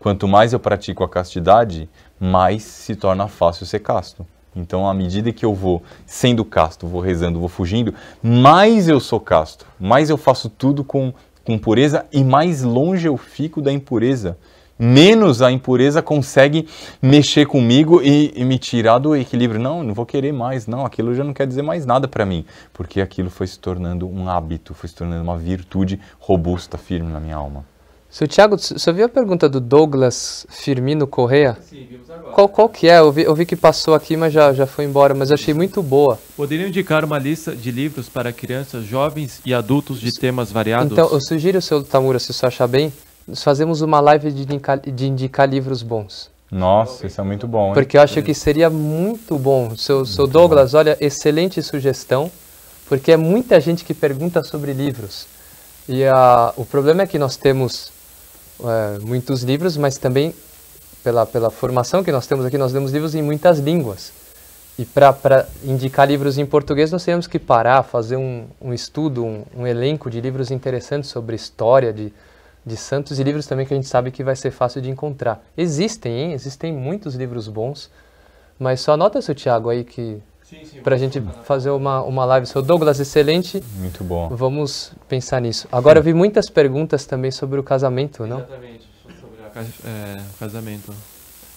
Quanto mais eu pratico a castidade, mais se torna fácil ser casto. Então, à medida que eu vou sendo casto, vou rezando, vou fugindo, mais eu sou casto, mais eu faço tudo com, com pureza e mais longe eu fico da impureza. Menos a impureza consegue mexer comigo e, e me tirar do equilíbrio. Não, não vou querer mais. Não, aquilo já não quer dizer mais nada para mim. Porque aquilo foi se tornando um hábito, foi se tornando uma virtude robusta, firme na minha alma. Seu Thiago, você viu a pergunta do Douglas Firmino Correa? Sim, vimos agora. Qual, qual que é? Eu vi, eu vi que passou aqui, mas já, já foi embora. Mas eu achei muito boa. Poderiam indicar uma lista de livros para crianças, jovens e adultos de temas variados? Então, eu sugiro, seu Tamura, se você achar bem, nós fazemos uma live de indicar, de indicar livros bons. Nossa, isso é muito bom. hein? Porque eu acho que seria muito bom. Seu, seu Douglas, olha, excelente sugestão, porque é muita gente que pergunta sobre livros. E a, o problema é que nós temos é, muitos livros, mas também, pela, pela formação que nós temos aqui, nós temos livros em muitas línguas. E para indicar livros em português, nós temos que parar, fazer um, um estudo, um, um elenco de livros interessantes sobre história de, de santos e livros também que a gente sabe que vai ser fácil de encontrar. Existem, hein? Existem muitos livros bons, mas só anota, seu Tiago, aí que. Para a gente fazer uma, uma live. Seu Douglas, excelente, Muito bom. vamos pensar nisso. Agora, eu vi muitas perguntas também sobre o casamento, não? Exatamente, sobre a é, o casamento.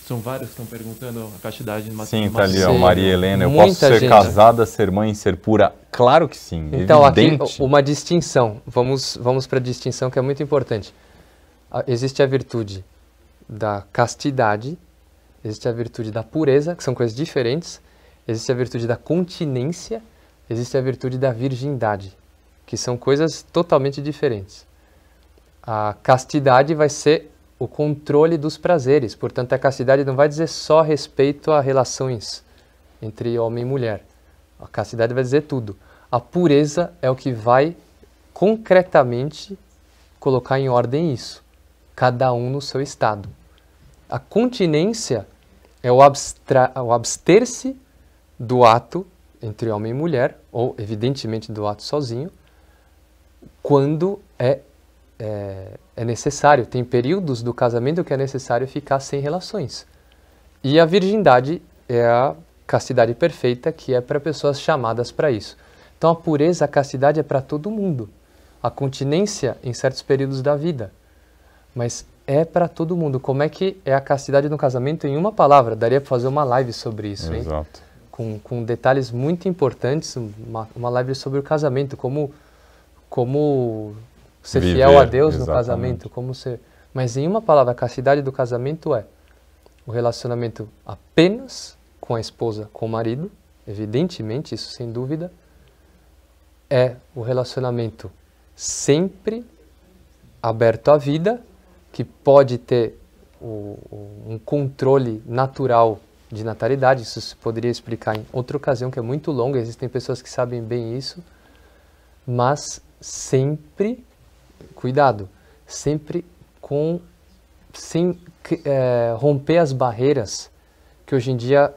São vários que estão perguntando a castidade. mas- Sim, tá ali, ó. Maria Helena. Eu Muita posso ser gente. casada, ser mãe, ser pura? Claro que sim. Então, aqui evidente. uma distinção. Vamos, vamos para a distinção que é muito importante. Existe a virtude da castidade, existe a virtude da pureza, que são coisas diferentes. Existe a virtude da continência, existe a virtude da virgindade, que são coisas totalmente diferentes. A castidade vai ser o controle dos prazeres, portanto, a castidade não vai dizer só respeito a relações entre homem e mulher. A castidade vai dizer tudo. A pureza é o que vai concretamente colocar em ordem isso, cada um no seu estado. A continência é o, o abster-se do ato entre homem e mulher, ou evidentemente do ato sozinho, quando é, é, é necessário. Tem períodos do casamento que é necessário ficar sem relações. E a virgindade é a castidade perfeita, que é para pessoas chamadas para isso. Então a pureza, a castidade é para todo mundo. A continência em certos períodos da vida. Mas é para todo mundo. Como é que é a castidade no casamento em uma palavra? Daria para fazer uma live sobre isso, hein? Exato. Com, com detalhes muito importantes, uma, uma live sobre o casamento, como, como ser Viver, fiel a Deus no exatamente. casamento, como ser... Mas em uma palavra, a castidade do casamento é o relacionamento apenas com a esposa, com o marido, evidentemente, isso sem dúvida, é o relacionamento sempre aberto à vida, que pode ter o- um controle natural de natalidade, isso se poderia explicar em outra ocasião que é muito longa, existem pessoas que sabem bem isso, mas sempre, cuidado, sempre com, sem eh, romper as barreiras que hoje em dia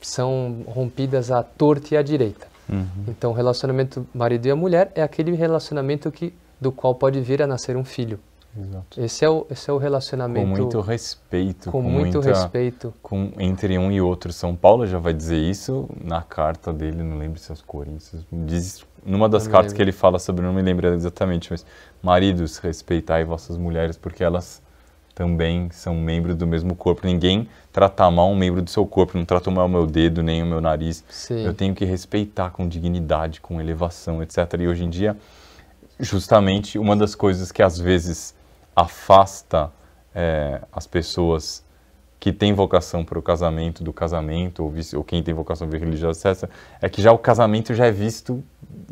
são rompidas à torta e à direita. Uhum. Então, o relacionamento marido e a mulher é aquele relacionamento que do qual pode vir a nascer um filho. Exato. Esse é o, esse é o Com relacionamento muito respeito. com muito muita- respeito. com- entre um e outro. São Paulo já vai dizer isso na carta dele, não lembro se é aos Coríntios. Diz numa das Não cartas que ele fala sobre, não me lembro exatamente, mas maridos, respeitai vossas mulheres, porque elas também são membros do mesmo corpo. Ninguém trata mal um membro do seu corpo, não trata mal o meu dedo, nem o meu nariz. Sim. Eu tenho que respeitar com dignidade, com elevação, etc. E hoje em dia, justamente, uma das coisas que às vezes afasta eh, as pessoas que têm vocação para o casamento, do casamento, ou, vice- ou quem tem vocação religiosa, etc., é que já o casamento já é visto,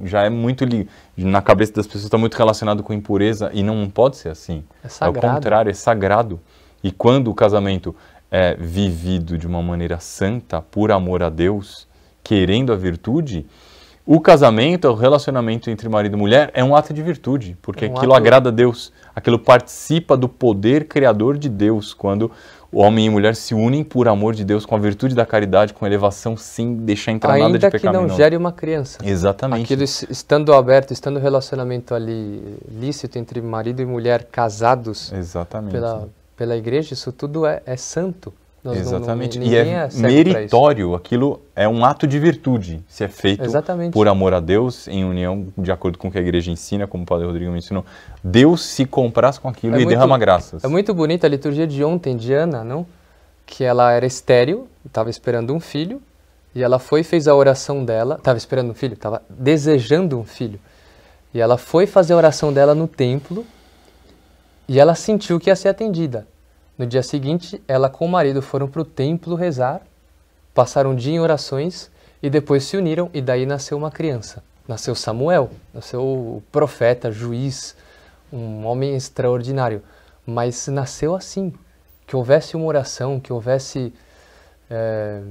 já é muito, li- na cabeça das pessoas está muito relacionado com impureza, e não pode ser assim. É É sagrado. contrário, é sagrado. E quando o casamento é vivido de uma maneira santa, por amor a Deus, querendo a virtude, o casamento, o relacionamento entre marido e mulher é um ato de virtude, porque É um aquilo ato- agrada a Deus, aquilo participa do poder criador de Deus, quando o homem e mulher se unem por amor de Deus, com a virtude da caridade, com elevação, sem deixar entrar nada de Ainda que pecado. não gere uma criança. Exatamente. Aquilo es- estando aberto, estando o relacionamento ali lícito entre marido e mulher casados Exatamente. pela, pela igreja, isso tudo é, é santo. Nós não- não- Exatamente. e é, é meritório, aquilo é um ato de virtude, se é feito Exatamente. por amor a Deus, em união, de acordo com o que a igreja ensina, como o Padre Rodrigo me ensinou. Deus se compraz com aquilo É e muito- derrama graças. É muito bonita a liturgia de ontem de Ana, não? Que ela era estéril, estava esperando um filho, e ela foi e fez a oração dela. Estava esperando um filho? Estava desejando um filho. E ela foi fazer a oração dela no templo, e ela sentiu que ia ser atendida. No dia seguinte, ela com o marido foram para o templo rezar, passaram um dia em orações, e depois se uniram, e daí nasceu uma criança. Nasceu Samuel, nasceu o profeta, juiz, um homem extraordinário. Mas nasceu assim, que houvesse uma oração, que houvesse. eh,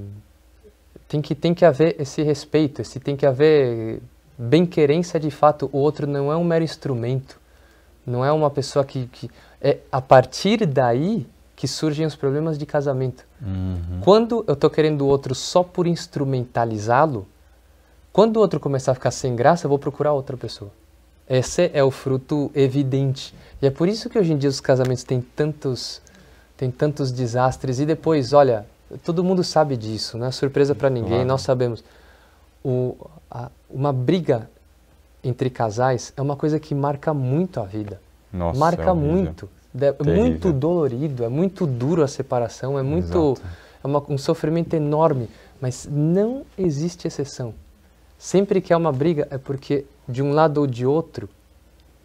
tem, que, tem que haver esse respeito, esse, tem que haver bem-querência de fato. O outro não é um mero instrumento, não é uma pessoa que. que é a partir daí que surgem os problemas de casamento. Uhum. Quando eu estou querendo o outro só por instrumentalizá-lo, quando o outro começar a ficar sem graça, eu vou procurar outra pessoa. Esse é o fruto evidente. E é por isso que hoje em dia os casamentos têm tantos, têm tantos desastres. E depois, olha, todo mundo sabe disso, não é surpresa para ninguém, Claro. nós sabemos. O, a- uma briga entre casais é uma coisa que marca muito a vida Nossa, marca é muito. É Terrível. muito dolorido, é muito duro a separação, é muito Exato. é uma- um sofrimento enorme, mas não existe exceção. Sempre que há uma briga é porque de um lado ou de outro,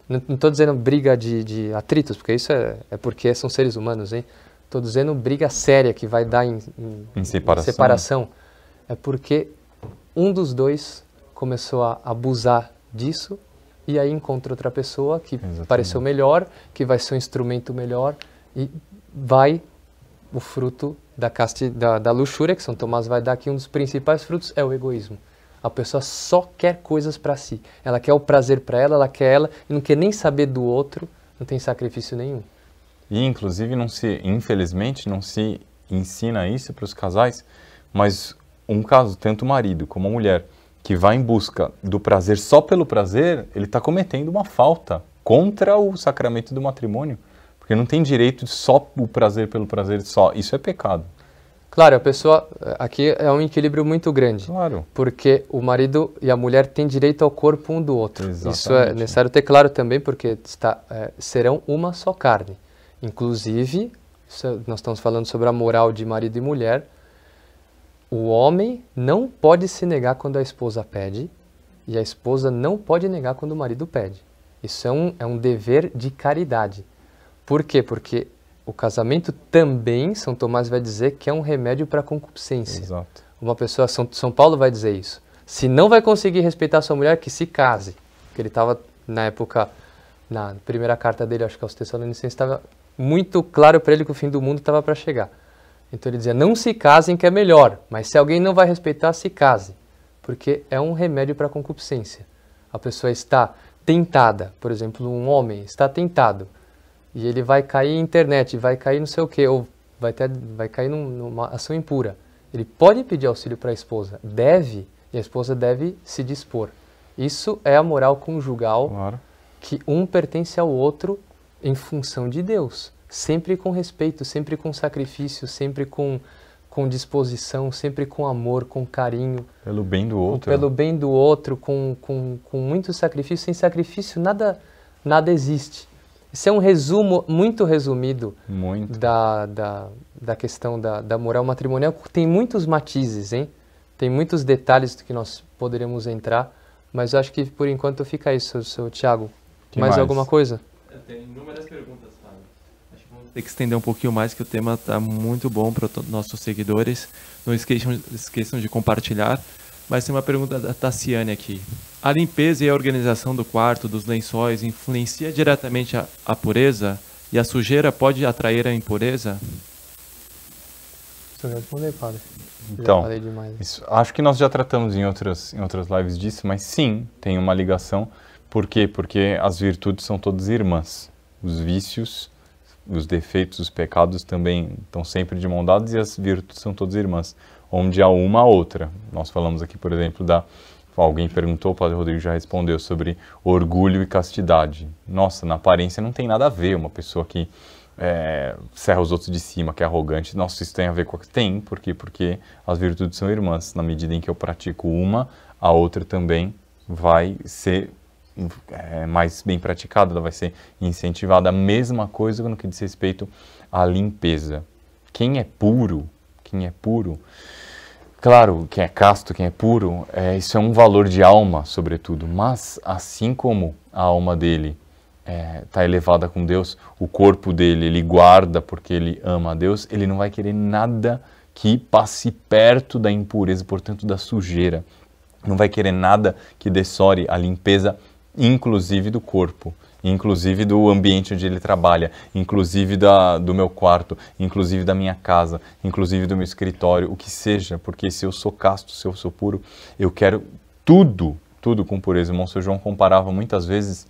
não estou dizendo briga de, de atritos, porque isso é, é porque são seres humanos, hein? Estou dizendo briga séria que vai dar em, em- Em separação. separação. É porque um dos dois começou a abusar disso e aí encontra outra pessoa que Exatamente. pareceu melhor, que vai ser um instrumento melhor e vai o fruto da, casti, da, da luxúria, que São Tomás vai dar aqui, um dos principais frutos é o egoísmo. A pessoa só quer coisas para si. Ela quer o prazer para ela, ela quer ela e não quer nem saber do outro, não tem sacrifício nenhum. E inclusive não se, infelizmente, não se ensina isso para os casais, mas um caso, tanto o marido como a mulher, que vai em busca do prazer só pelo prazer, ele está cometendo uma falta contra o sacramento do matrimônio, porque não tem direito de só o prazer pelo prazer só. Isso é pecado. Claro, a pessoa aqui é um equilíbrio muito grande. Claro. Porque o marido e a mulher têm direito ao corpo um do outro. Isso é Exatamente. necessário ter claro também, porque está, é, serão uma só carne. Inclusive, é- nós estamos falando sobre a moral de marido e mulher. O homem não pode se negar quando a esposa pede, e a esposa não pode negar quando o marido pede. Isso é um, é um dever de caridade. Por quê? Porque o casamento também, São Tomás vai dizer que é um remédio para a concupiscência. Exato. Uma pessoa, São, São Paulo vai dizer isso. Se não vai conseguir respeitar sua mulher, que se case. Porque ele estava, na época, na primeira carta dele, acho que aos Tessalonicenses, estava muito claro para ele que o fim do mundo estava para chegar. Então ele dizia: não se casem, que é melhor. Mas se alguém não vai respeitar, se case. Porque é um remédio para a concupiscência. A pessoa está tentada, por exemplo, um homem está tentado e ele vai cair em internet, vai cair não sei o que, ou vai, ter, vai cair num- numa ação impura. Ele pode pedir auxílio para a esposa, deve, e a esposa deve se dispor. Isso é a moral conjugal Claro. que um pertence ao outro em função de Deus, sempre com respeito, sempre com sacrifício, sempre com, com disposição, sempre com amor, com carinho, Pelo bem do outro. pelo bem do outro, com, com, com muito sacrifício. Sem sacrifício, nada, nada existe. Isso é um resumo muito resumido Muito. da, da, da questão da, da moral matrimonial. Tem muitos matizes, hein? Tem muitos detalhes do que nós poderíamos entrar, mas eu acho que por enquanto fica isso, seu Tiago. Mais mais? alguma coisa? Tem inúmeras perguntas, Fábio. Acho que vamos ter que estender um pouquinho mais, que o tema está muito bom para os nossos seguidores. Não esqueçam, esqueçam de compartilhar. Mas tem uma pergunta da Tassiane aqui. A limpeza e a organização do quarto, dos lençóis, influencia diretamente a, a pureza? E a sujeira pode atrair a impureza? Deixa eu responder, padre. Então. Isso, acho que nós já tratamos em outras, em outras lives disso, mas sim, tem uma ligação. Por quê? Porque as virtudes são todas irmãs. Os vícios, os defeitos, os pecados também estão sempre de mão dadas e as virtudes são todas irmãs. Onde há uma, há outra. Nós falamos aqui, por exemplo, da. Alguém perguntou, o Padre Rodrigo já respondeu sobre orgulho e castidade. Nossa, na aparência não tem nada a ver uma pessoa que é, serra os outros de cima, que é arrogante. Nossa, isso tem a ver com a... Tem, por quê? Porque as virtudes são irmãs. Na medida em que eu pratico uma, a outra também vai ser é, mais bem praticada, ela vai ser incentivada. A mesma coisa no que diz respeito à limpeza. Quem é puro, quem é puro, claro, quem é casto, quem é puro, é, isso é um valor de alma, sobretudo. Mas assim como a alma dele está elevada com Deus, o corpo dele ele guarda porque ele ama a Deus, ele não vai querer nada que passe perto da impureza, portanto da sujeira. Não vai querer nada que dessore a limpeza, inclusive do corpo, inclusive do ambiente onde ele trabalha, inclusive da, do meu quarto, inclusive da minha casa, inclusive do meu escritório, o que seja, porque se eu sou casto, se eu sou puro, eu quero tudo, tudo com pureza. O São João comparava muitas vezes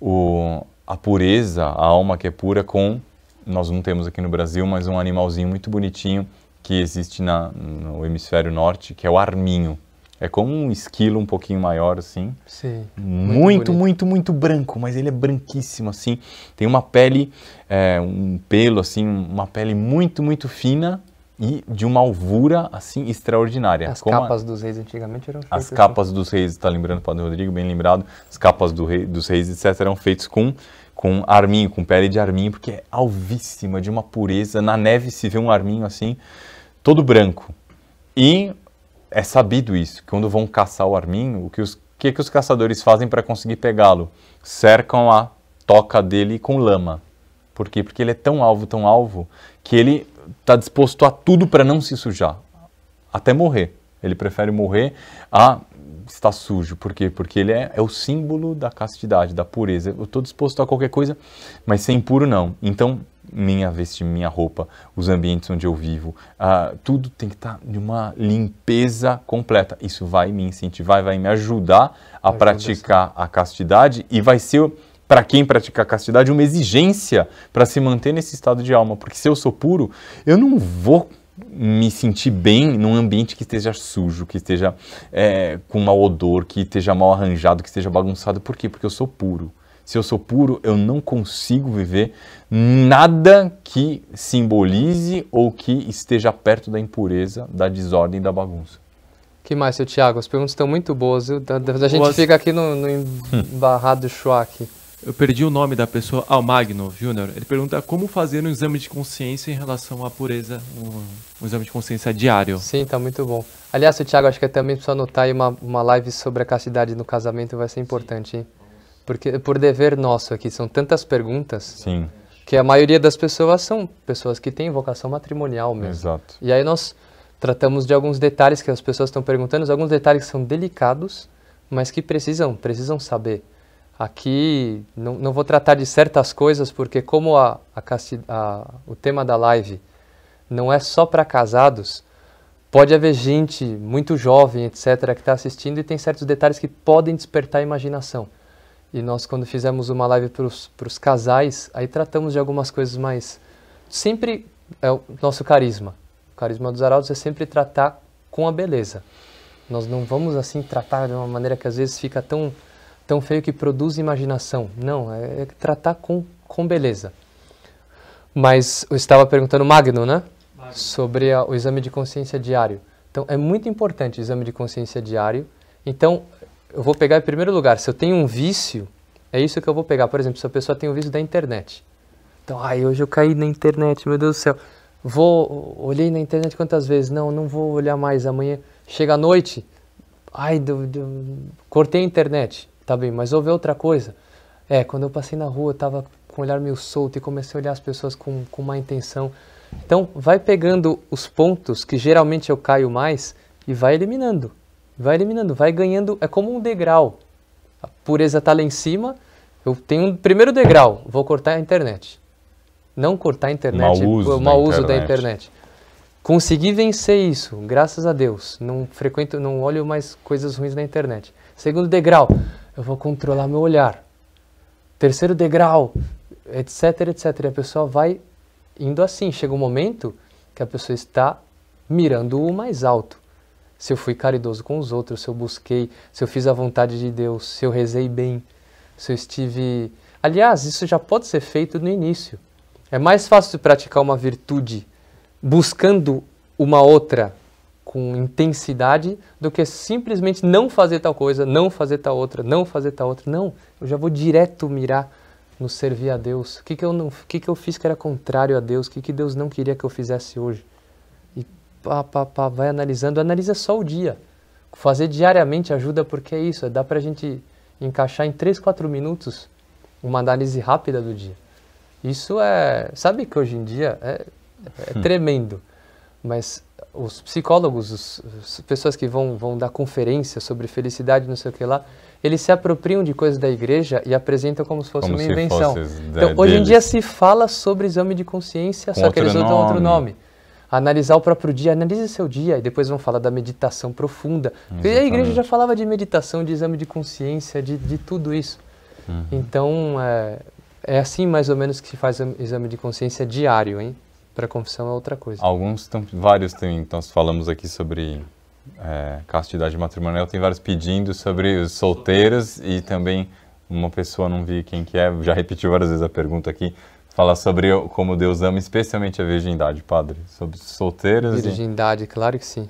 o, a pureza, a alma que é pura, com, nós não temos aqui no Brasil, mas um animalzinho muito bonitinho que existe na, no hemisfério norte, que é o arminho. É como um esquilo um pouquinho maior, assim. Sim. Muito, muito, muito, muito, branco, mas ele é branquíssimo, assim. Tem uma pele, é, um pelo, assim, uma pele muito, muito fina e de uma alvura, assim, extraordinária. As Como a- capas dos reis antigamente eram as feitas capas dos reis, está lembrando, Padre Rodrigo, bem lembrado, as capas do rei, dos reis, etc., eram feitas com, com arminho, com pele de arminho, porque é alvíssima, de uma pureza. Na neve se vê um arminho assim, todo branco. E é sabido isso, que quando vão caçar o arminho, o que os, que, que os caçadores fazem para conseguir pegá-lo? Cercam a toca dele com lama. Por quê? Porque ele é tão alvo, tão alvo, que ele está disposto a tudo para não se sujar até morrer. Ele prefere morrer a estar sujo. Por quê? Porque ele é, é o símbolo da castidade, da pureza. Eu estou disposto a qualquer coisa, mas sem puro não. Então, minha vestimenta, minha roupa, os ambientes onde eu vivo, ah, tudo tem que estar de uma limpeza completa. Isso vai me incentivar, vai me ajudar a Ajuda, praticar a castidade e vai ser para quem praticar a castidade, uma exigência para se manter nesse estado de alma. Porque se eu sou puro, eu não vou me sentir bem num ambiente que esteja sujo, que esteja é, com mau odor, que esteja mal arranjado, que esteja bagunçado. Por quê? Porque eu sou puro. Se eu sou puro, eu não consigo viver nada que simbolize ou que esteja perto da impureza, da desordem e da bagunça. que mais, seu Thiago? As perguntas estão muito boas, viu? Da, da- a gente Boas. fica aqui no, no embarrado chua aqui. Eu perdi o nome da pessoa, Almagno Júnior. Ele pergunta como fazer um exame de consciência em relação à pureza, um, um exame de consciência diário. Sim, tá muito bom. Aliás, seu Thiago, acho que também precisa anotar aí uma, uma live sobre a castidade no casamento, vai ser importante, hein? Porque por dever nosso aqui, são tantas perguntas Sim, que a maioria das pessoas são pessoas que têm vocação matrimonial mesmo. exato. E aí nós tratamos de alguns detalhes que as pessoas estão perguntando, alguns detalhes que são delicados, mas que precisam, precisam saber. Aqui não, não vou tratar de certas coisas, porque como a, a, a- o tema da live não é só para casados, pode haver gente muito jovem, etc., que está assistindo e tem certos detalhes que podem despertar a imaginação. E nós, quando fizemos uma live para os casais, aí tratamos de algumas coisas mais. Sempre é o nosso carisma. O carisma dos arautos é sempre tratar com a beleza. Nós não vamos assim tratar de uma maneira que às vezes fica tão, tão feio que produz imaginação. Não, é, é tratar com, com beleza. Mas eu estava perguntando, Magno, né? Sobre a- o exame de consciência diário. Então, é muito importante o exame de consciência diário. Então, eu vou pegar em primeiro lugar, se eu tenho um vício, é isso que eu vou pegar. Por exemplo, se a pessoa tem um vício da internet. Então, ai, hoje eu caí na internet, meu Deus do céu. Vou, olhei na internet quantas vezes? Não, não vou olhar mais amanhã. Chega à noite, ai, do, do- cortei a internet. Tá bem, mas vou ver outra coisa. É, quando eu passei na rua, tava com o olhar meio solto e comecei a olhar as pessoas com, com má intenção. Então, vai pegando os pontos que geralmente eu caio mais e vai eliminando. Vai eliminando, vai ganhando. É como um degrau. A pureza está lá em cima, eu tenho um primeiro degrau, vou cortar a internet. não cortar a internet, Mau uso mau da uso da internet. internet. Consegui vencer isso, graças a Deus. Não frequento, não olho mais coisas ruins na internet. Segundo degrau, eu vou controlar meu olhar. Terceiro degrau, etc, etc. E a pessoa vai indo assim. Chega um momento que a pessoa está mirando o mais alto. Se eu fui caridoso com os outros, se eu busquei, se eu fiz a vontade de Deus, se eu rezei bem, se eu estive. Aliás, isso já pode ser feito no início. É mais fácil praticar uma virtude buscando uma outra com intensidade do que simplesmente não fazer tal coisa, não fazer tal outra, não fazer tal outra. Não, eu já vou direto mirar no servir a Deus. O que, que, eu, não, o que, que eu fiz que era contrário a Deus? O que, que Deus não queria que eu fizesse hoje? Pá, pá, pá, vai analisando. Analisa só o dia. Fazer diariamente ajuda porque é isso. Dá pra gente encaixar em 3, 4 minutos uma análise rápida do dia. Isso é. Sabe que hoje em dia é, é tremendo, mas os psicólogos, os, as pessoas que vão, vão dar conferência sobre felicidade, não sei o que lá, eles se apropriam de coisas da igreja e apresentam como se fosse Como uma se invenção. fosse de- então, hoje em dia se fala sobre exame de consciência, Com só que eles usam outro nome. Analisar o próprio dia, analise seu dia e depois vão falar da meditação profunda. Porque a igreja Exatamente. já falava de meditação, de exame de consciência, de, de tudo isso. Uhum. Então, é, é assim mais ou menos que se faz exame de consciência diário, hein? Para confissão é outra coisa. Alguns, tam- vários também, então, falamos aqui sobre é, castidade matrimonial, tem vários pedindo sobre os solteiros e também uma pessoa, não vi quem que é, já repetiu várias vezes a pergunta aqui, fala sobre como Deus ama especialmente a virgindade, padre, sobre solteiros e... Virgindade, claro que sim.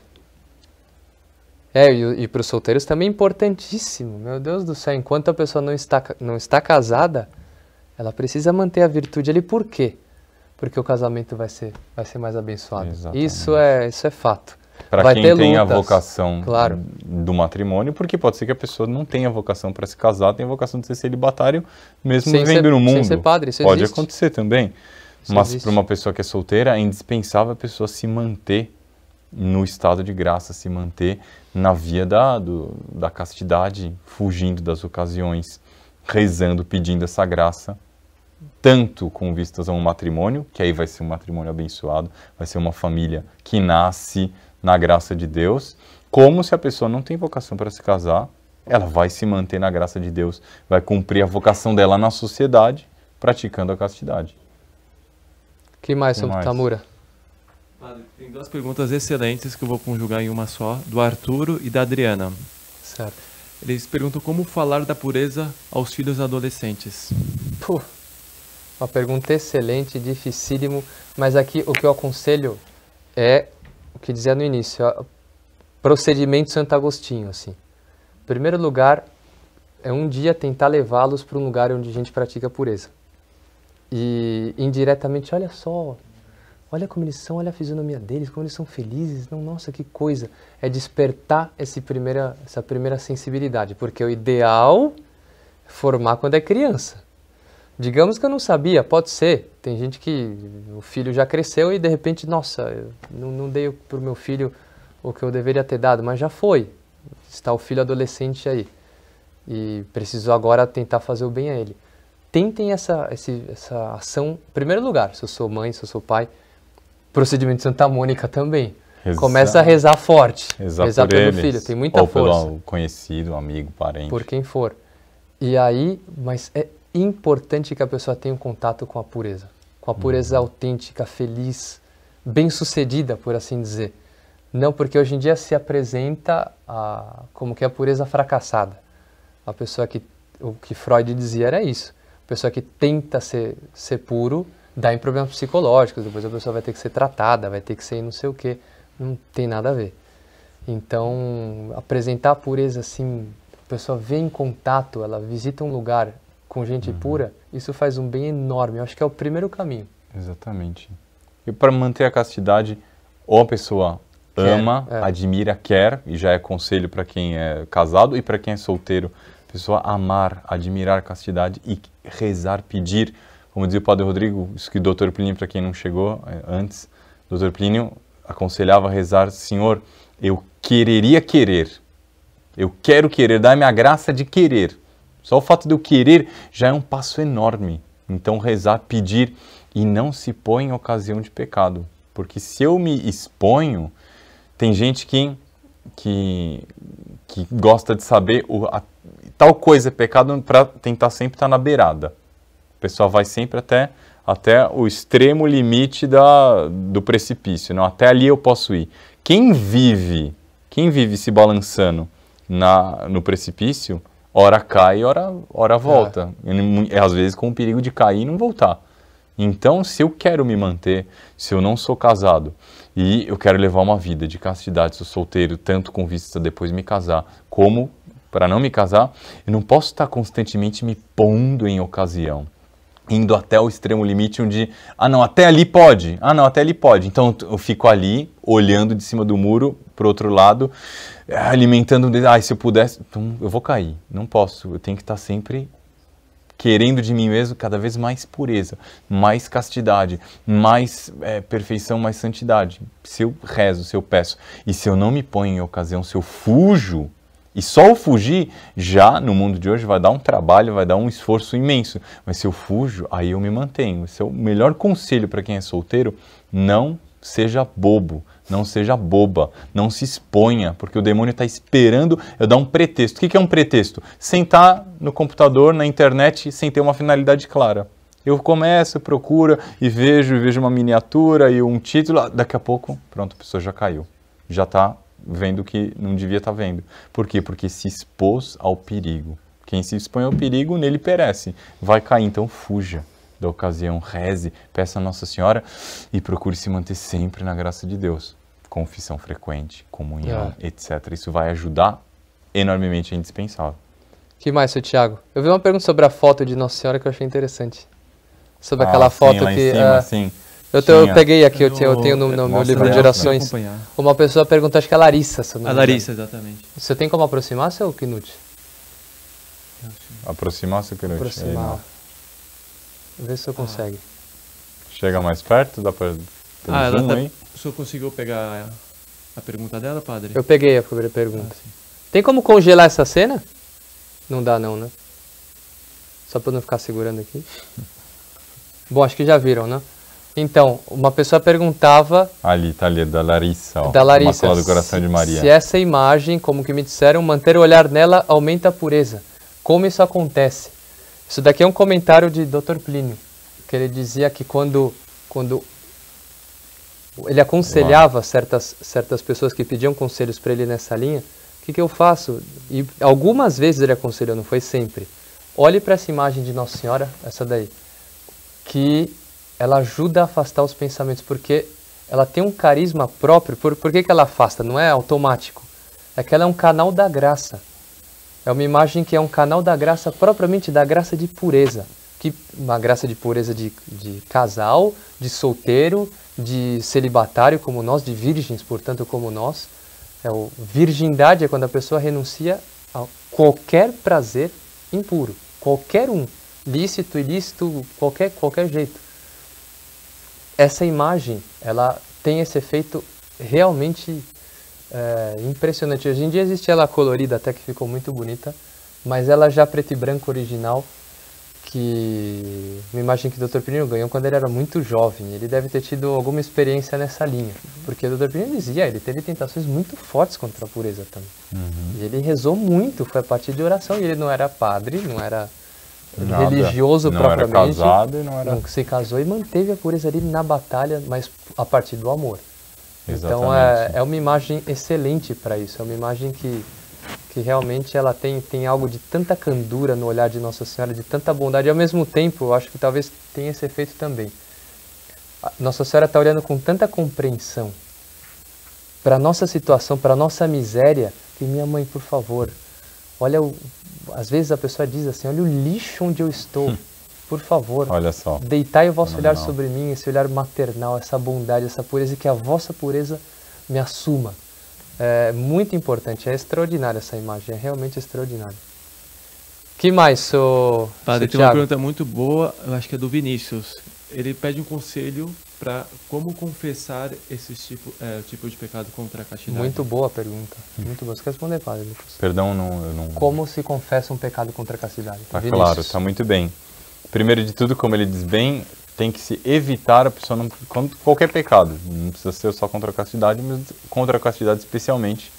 É, e, e para os solteiros também é importantíssimo. Meu Deus do céu, enquanto a pessoa não está, não está casada, ela precisa manter a virtude ali. Por quê? Porque o casamento vai ser, vai ser mais abençoado. Exatamente. Isso é, isso é fato. Para quem tem a lutas, vocação claro. do matrimônio, porque pode ser que a pessoa não tenha vocação para se casar, tenha vocação de ser celibatário, mesmo Sem vivendo ser- no sem mundo. ser padre, isso pode existe. acontecer também. Isso Mas para uma pessoa que é solteira, é indispensável a pessoa se manter no estado de graça, se manter na via da, do- da castidade, fugindo das ocasiões, rezando, pedindo essa graça, tanto com vistas a um matrimônio, que aí vai ser um matrimônio abençoado, vai ser uma família que nasce na graça de Deus, como se a pessoa não tem vocação para se casar, ela vai se manter na graça de Deus, vai cumprir a vocação dela na sociedade, praticando a castidade. que mais Que sobre mais? Tamura? Padre, tem duas perguntas excelentes que eu vou conjugar em uma só, do Arturo e da Adriana. Certo. Eles perguntam como falar da pureza aos filhos adolescentes. Puh, uma pergunta excelente, dificílimo, mas aqui o que eu aconselho é o que dizia no início, procedimento Santo Agostinho, assim. Primeiro lugar, é um dia tentar levá-los para um lugar onde a gente pratica pureza. E indiretamente, olha só, olha como eles são, olha a fisionomia deles, como eles são felizes, não, nossa, que coisa. É despertar primeira, essa primeira sensibilidade, porque o ideal é formar quando é criança. Digamos que eu não sabia, pode ser. Tem gente que o filho já cresceu e de repente, nossa, eu não, não dei para o meu filho o que eu deveria ter dado, mas já foi. Está o filho adolescente aí. E preciso agora tentar fazer o bem a ele. Tentem essa, esse- essa ação, em primeiro lugar, se eu sou mãe, se eu sou pai. Procedimento de Santa Mônica também. Rezar. Começa a rezar forte. Rezar, rezar por pelo eles, filho, tem muita ou força pelo conhecido, amigo, parente. por quem for. E aí, mas é importante que a pessoa tenha um contato com a pureza, com a pureza autêntica, feliz, bem-sucedida, por assim dizer. Não porque hoje em dia se apresenta a, como que a pureza fracassada. A pessoa que o que Freud dizia era isso. A pessoa que tenta ser, ser puro dá em problemas psicológicos, depois a pessoa vai ter que ser tratada, vai ter que ser não sei o quê. Não tem nada a ver. Então, apresentar a pureza assim, a pessoa vê em contato, ela visita um lugar com gente Uhum. pura, isso faz um bem enorme. Eu acho que é o primeiro caminho. Exatamente. E para manter a castidade, ou a pessoa Quer, ama, é. admira, quer, e já é conselho para quem é casado e para quem é solteiro, a pessoa amar, admirar a castidade e rezar, pedir. Como dizia o Padre Rodrigo, isso que o Dr. Plínio, para quem não chegou é, antes, o Dr. Plínio aconselhava a rezar, Senhor, eu quereria querer, eu quero querer, dá-me a graça de querer. Só o fato de eu querer já é um passo enorme. Então, rezar, pedir e não se põe em ocasião de pecado. Porque se eu me exponho, tem gente que, que, que gosta de saber o, a, tal coisa é pecado para tentar sempre estar tá na beirada. O pessoal vai sempre até, até o extremo limite da, do precipício. Não? Até ali eu posso ir. Quem vive, quem vive se balançando na, no precipício, ora cai, ora, ora volta. É. E, às vezes com o perigo de cair e não voltar. Então, se eu quero me manter, se eu não sou casado e eu quero levar uma vida de castidade, sou solteiro, tanto com vista depois me casar, como para não me casar, eu não posso estar constantemente me pondo em ocasião, indo até o extremo limite onde, ah não, até ali pode, ah não, até ali pode. Então eu fico ali, olhando de cima do muro para o outro lado, alimentando, ah, se eu pudesse, então eu vou cair, não posso, eu tenho que estar sempre querendo de mim mesmo cada vez mais pureza, mais castidade, mais é, perfeição, mais santidade. Se eu rezo, se eu peço, e se eu não me ponho em ocasião, se eu fujo, e só o fugir já no mundo de hoje vai dar um trabalho, vai dar um esforço imenso. Mas se eu fujo, aí eu me mantenho. Esse é o melhor conselho para quem é solteiro: não seja bobo, não seja boba, não se exponha, porque o demônio está esperando eu dar um pretexto. O que é um pretexto? Sentar no computador, na internet, sem ter uma finalidade clara. Eu começo, procuro e vejo, vejo uma miniatura e um título, daqui a pouco, pronto, a pessoa já caiu. Já está vendo que não devia estar tá vendo. Por quê? Porque se expôs ao perigo. Quem se expõe ao perigo, nele perece. Vai cair, então fuja da ocasião, reze, peça a Nossa Senhora e procure se manter sempre na graça de Deus. Confissão frequente, comunhão, é. etc. Isso vai ajudar enormemente, é indispensável. que mais, seu Tiago? Eu vi uma pergunta sobre a foto de Nossa Senhora que eu achei interessante. Sobre ah, aquela sim, foto que. Cima, uh, sim. Eu, te, eu, peguei aqui, eu, tenho, eu tenho no, no meu livro de orações. Uma pessoa perguntou, acho que é a Larissa. a Larissa, exatamente. Você tem como aproximar, seu Knut? Aproximar, seu Knut? Aproximar. Vê se você consegue. Chega mais perto, dá para ah, ela tá, O senhor conseguiu pegar a, a, pergunta dela, padre? Eu peguei a primeira pergunta. Ah, tem como congelar essa cena? Não dá não, né? Só para não ficar segurando aqui. Bom, acho que já viram, né? Então, uma pessoa perguntava... Ali, tá ali, da Larissa, ó. Da Larissa. do Coração se, de Maria. Se essa imagem, como que me disseram, manter o olhar nela aumenta a pureza. Como isso acontece? Isso daqui é um comentário de Dr. Plínio, que ele dizia que quando, quando ele aconselhava certas, certas pessoas que pediam conselhos para ele nessa linha, o que, que eu faço? E algumas vezes ele aconselhou, não foi sempre. Olhe para essa imagem de Nossa Senhora, essa daí, que ela ajuda a afastar os pensamentos, porque ela tem um carisma próprio. Por, por que, que ela afasta? Não é automático. É que ela é um canal da graça. É uma imagem que é um canal da graça, propriamente da graça de pureza. Que, uma graça de pureza de, de casal, de solteiro, de celibatário como nós, de virgens, portanto, como nós. É o, virgindade é quando a pessoa renuncia a qualquer prazer impuro, qualquer um, lícito, ilícito, qualquer, qualquer jeito. Essa imagem, ela tem esse efeito realmente é, impressionante. Hoje em dia existe ela colorida, até que ficou muito bonita, mas ela já preto e branco original, que uma imagem que o Dr. Pirino ganhou quando ele era muito jovem. Ele deve ter tido alguma experiência nessa linha, porque o Dr. Pirino dizia, ele teve tentações muito fortes contra a pureza também. Uhum. E ele rezou muito, foi a partir de oração, e ele não era padre, não era Nada. religioso não propriamente. Era casado e não era. Não se casou e manteve a pureza ali na batalha, mas a partir do amor. Exatamente. Então é, é uma imagem excelente para isso. É uma imagem que, que realmente ela tem, tem algo de tanta candura no olhar de Nossa Senhora, de tanta bondade. E ao mesmo tempo, eu acho que talvez tenha esse efeito também. Nossa Senhora está olhando com tanta compreensão para a nossa situação, para a nossa miséria, que minha mãe, por favor, olha, o, às vezes a pessoa diz assim, olha o lixo onde eu estou. Hum. Por favor, Olha só. deitai o vosso olhar sobre mim, esse olhar maternal, essa bondade, essa pureza, que a vossa pureza me assuma. É muito importante, é extraordinária essa imagem, é realmente extraordinária. que mais, sou Padre, tem uma pergunta muito boa, eu acho que é do Vinícius. Ele pede um conselho para como confessar esse tipo, é, tipo de pecado contra a castidade. Muito boa pergunta. Muito boa. Você quer responder, Padre Lucas? Perdão, não, não... Como se confessa um pecado contra a castidade? Tá claro, tá muito bem. Primeiro de tudo, como ele diz bem, tem que se evitar a pessoa não, qualquer pecado. Não precisa ser só contra a castidade, mas contra a castidade especialmente.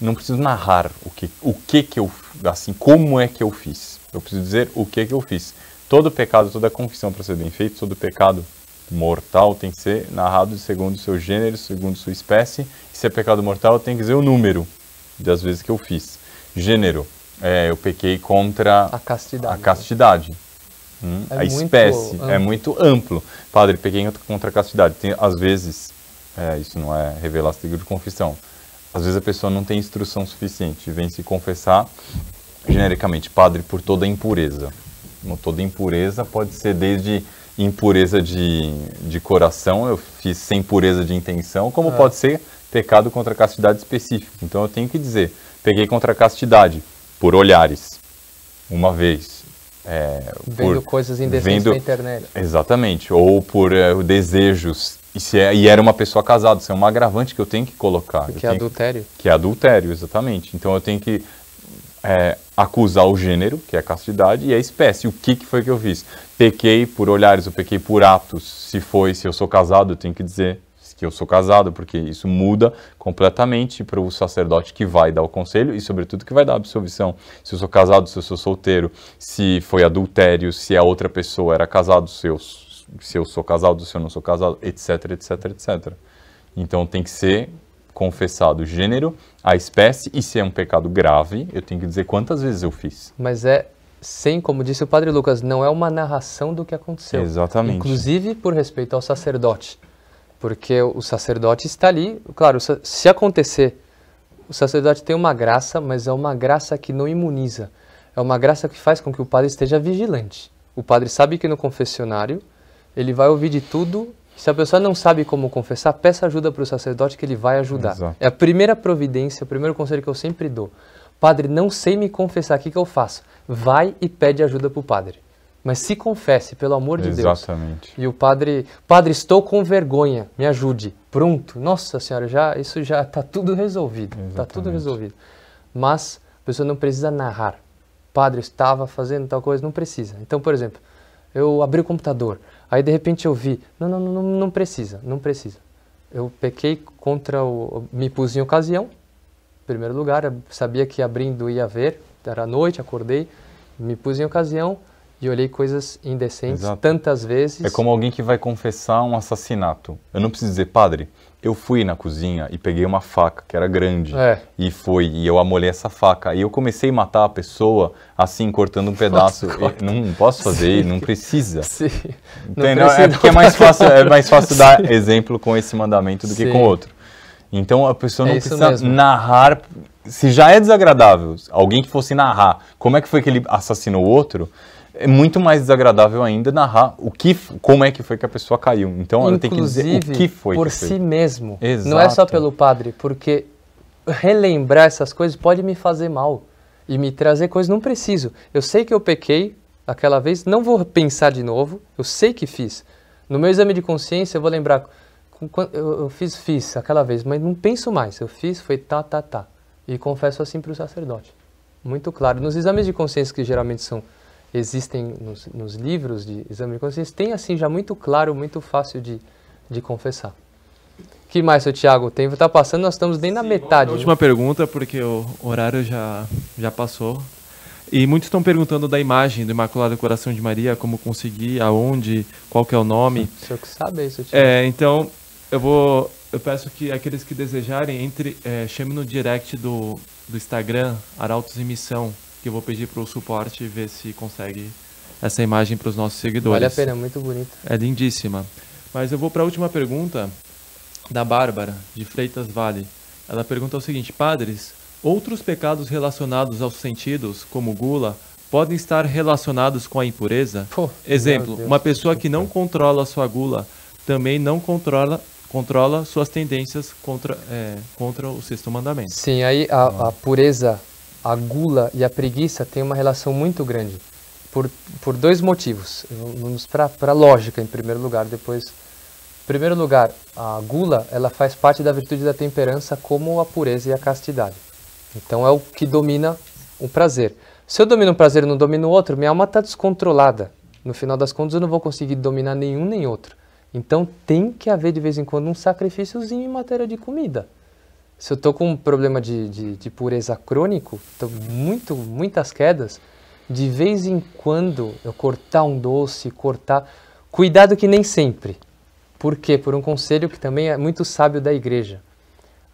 Não preciso narrar o que, o que que eu, assim, como é que eu fiz. Eu preciso dizer o que que eu fiz. Todo pecado, toda confissão para ser bem feito, todo pecado mortal tem que ser narrado segundo o seu gênero, segundo sua espécie. E se é pecado mortal, tem que dizer o número das vezes que eu fiz. Gênero, é, eu pequei contra a castidade. A castidade. Hum, é a espécie é muito amplo. Padre, peguei contra a castidade. Tem, às vezes, é, isso não é revelar segredo de confissão. Às vezes a pessoa não tem instrução suficiente, vem se confessar genericamente, padre, por toda impureza. Toda impureza pode ser desde impureza de, de coração, eu fiz sem pureza de intenção, como é. pode ser pecado contra a castidade específico. Então eu tenho que dizer, peguei contra a castidade por olhares, uma vez. É, vendo por, coisas indecentes vendo, na internet. Exatamente, ou por é, desejos. E, se é, e era uma pessoa casada, isso é um agravante que eu tenho que colocar. Que é adultério. Que, que é adultério, exatamente. Então eu tenho que é, acusar o gênero, que é a castidade, e a espécie. O que, que foi que eu fiz? Pequei por olhares, eu pequei por atos. Se foi, se eu sou casado, eu tenho que dizer que eu sou casado, porque isso muda completamente para o sacerdote que vai dar o conselho e, sobretudo, que vai dar a absolvição. Se eu sou casado, se eu sou solteiro, se foi adultério, se a outra pessoa era casado, se eu, se eu sou casado, se eu não sou casado, etc, etc, etc. Então tem que ser confessado o gênero, a espécie e se é um pecado grave, eu tenho que dizer quantas vezes eu fiz. Mas é sem, como disse o padre Lucas, não é uma narração do que aconteceu. Exatamente. Inclusive por respeito ao sacerdote. Porque o sacerdote está ali, claro, se acontecer, o sacerdote tem uma graça, mas é uma graça que não imuniza. É uma graça que faz com que o padre esteja vigilante. O padre sabe que no confessionário ele vai ouvir de tudo. Se a pessoa não sabe como confessar, peça ajuda para o sacerdote que ele vai ajudar. Exato. É a primeira providência, o primeiro conselho que eu sempre dou. Padre, não sei me confessar, o que, que eu faço? Vai e pede ajuda para o padre. Mas se confesse, pelo amor de Exatamente. Deus. Exatamente. E o padre, padre, estou com vergonha, me ajude. Pronto. Nossa senhora, já isso já está tudo resolvido. Está tudo resolvido. Mas a pessoa não precisa narrar. Padre, estava fazendo tal coisa, não precisa. Então, por exemplo, eu abri o computador, aí de repente eu vi, não, não, não, não precisa, não precisa. Eu pequei contra o, me pus em ocasião, em primeiro lugar, sabia que abrindo ia ver, era noite, acordei, me pus em ocasião, e olhei coisas indecentes Exato. tantas vezes. É como alguém que vai confessar um assassinato. Eu não preciso dizer, padre, eu fui na cozinha e peguei uma faca que era grande é. e foi e eu amolei essa faca e eu comecei a matar a pessoa assim cortando um pedaço. não posso fazer, Sim. não precisa. Sim. Entendeu? Não precisa, é porque é mais fácil, é mais fácil dar exemplo com esse mandamento do Sim. que com outro. Então a pessoa não é precisa mesmo. narrar. Se já é desagradável, alguém que fosse narrar como é que foi que ele assassinou o outro, é muito mais desagradável ainda narrar o que, como é que foi que a pessoa caiu. Então ela tem que dizer o que foi. por que si mesmo. Exato. Não é só pelo padre, porque relembrar essas coisas pode me fazer mal e me trazer coisas. Não preciso. Eu sei que eu pequei aquela vez, não vou pensar de novo. Eu sei que fiz. No meu exame de consciência eu vou lembrar. Eu fiz, fiz aquela vez, mas não penso mais. Eu fiz, foi tá, tá, tá. E confesso assim para o sacerdote. Muito claro. Nos exames de consciência que geralmente são existem nos, nos, livros de exame de consciência, tem assim já muito claro, muito fácil de, de confessar. que mais, seu Tiago? O tempo está passando, nós estamos bem na metade. Última pergunta, porque o horário já, já passou. E muitos estão perguntando da imagem do Imaculado Coração de Maria, como conseguir, aonde, qual que é o nome. O senhor que sabe isso, Tiago. É, então, eu vou... Eu peço que aqueles que desejarem, entre, é, chame no direct do, do Instagram, Arautos em Missão, que eu vou pedir para o suporte ver se consegue essa imagem para os nossos seguidores. Vale a pena, muito bonita. É lindíssima. Mas eu vou para a última pergunta da Bárbara, de Freitas Vale. Ela pergunta o seguinte: Padres, outros pecados relacionados aos sentidos, como gula, podem estar relacionados com a impureza? Pô, Exemplo, uma pessoa que não controla sua gula também não controla controla suas tendências contra, é, contra o sexto mandamento. Sim, aí a, a pureza a gula e a preguiça têm uma relação muito grande, por, por dois motivos. Vamos para a lógica, em primeiro lugar, depois... Em primeiro lugar, a gula ela faz parte da virtude da temperança como a pureza e a castidade. Então é o que domina o prazer. Se eu domino um prazer e não domino o outro, minha alma está descontrolada. No final das contas, eu não vou conseguir dominar nenhum nem outro. Então, tem que haver de vez em quando um sacrifíciozinho em matéria de comida. Se eu estou com um problema de, de, de pureza crônico, tô muito, muitas quedas, de vez em quando eu cortar um doce, cortar. Cuidado que nem sempre. Por quê? Por um conselho que também é muito sábio da igreja.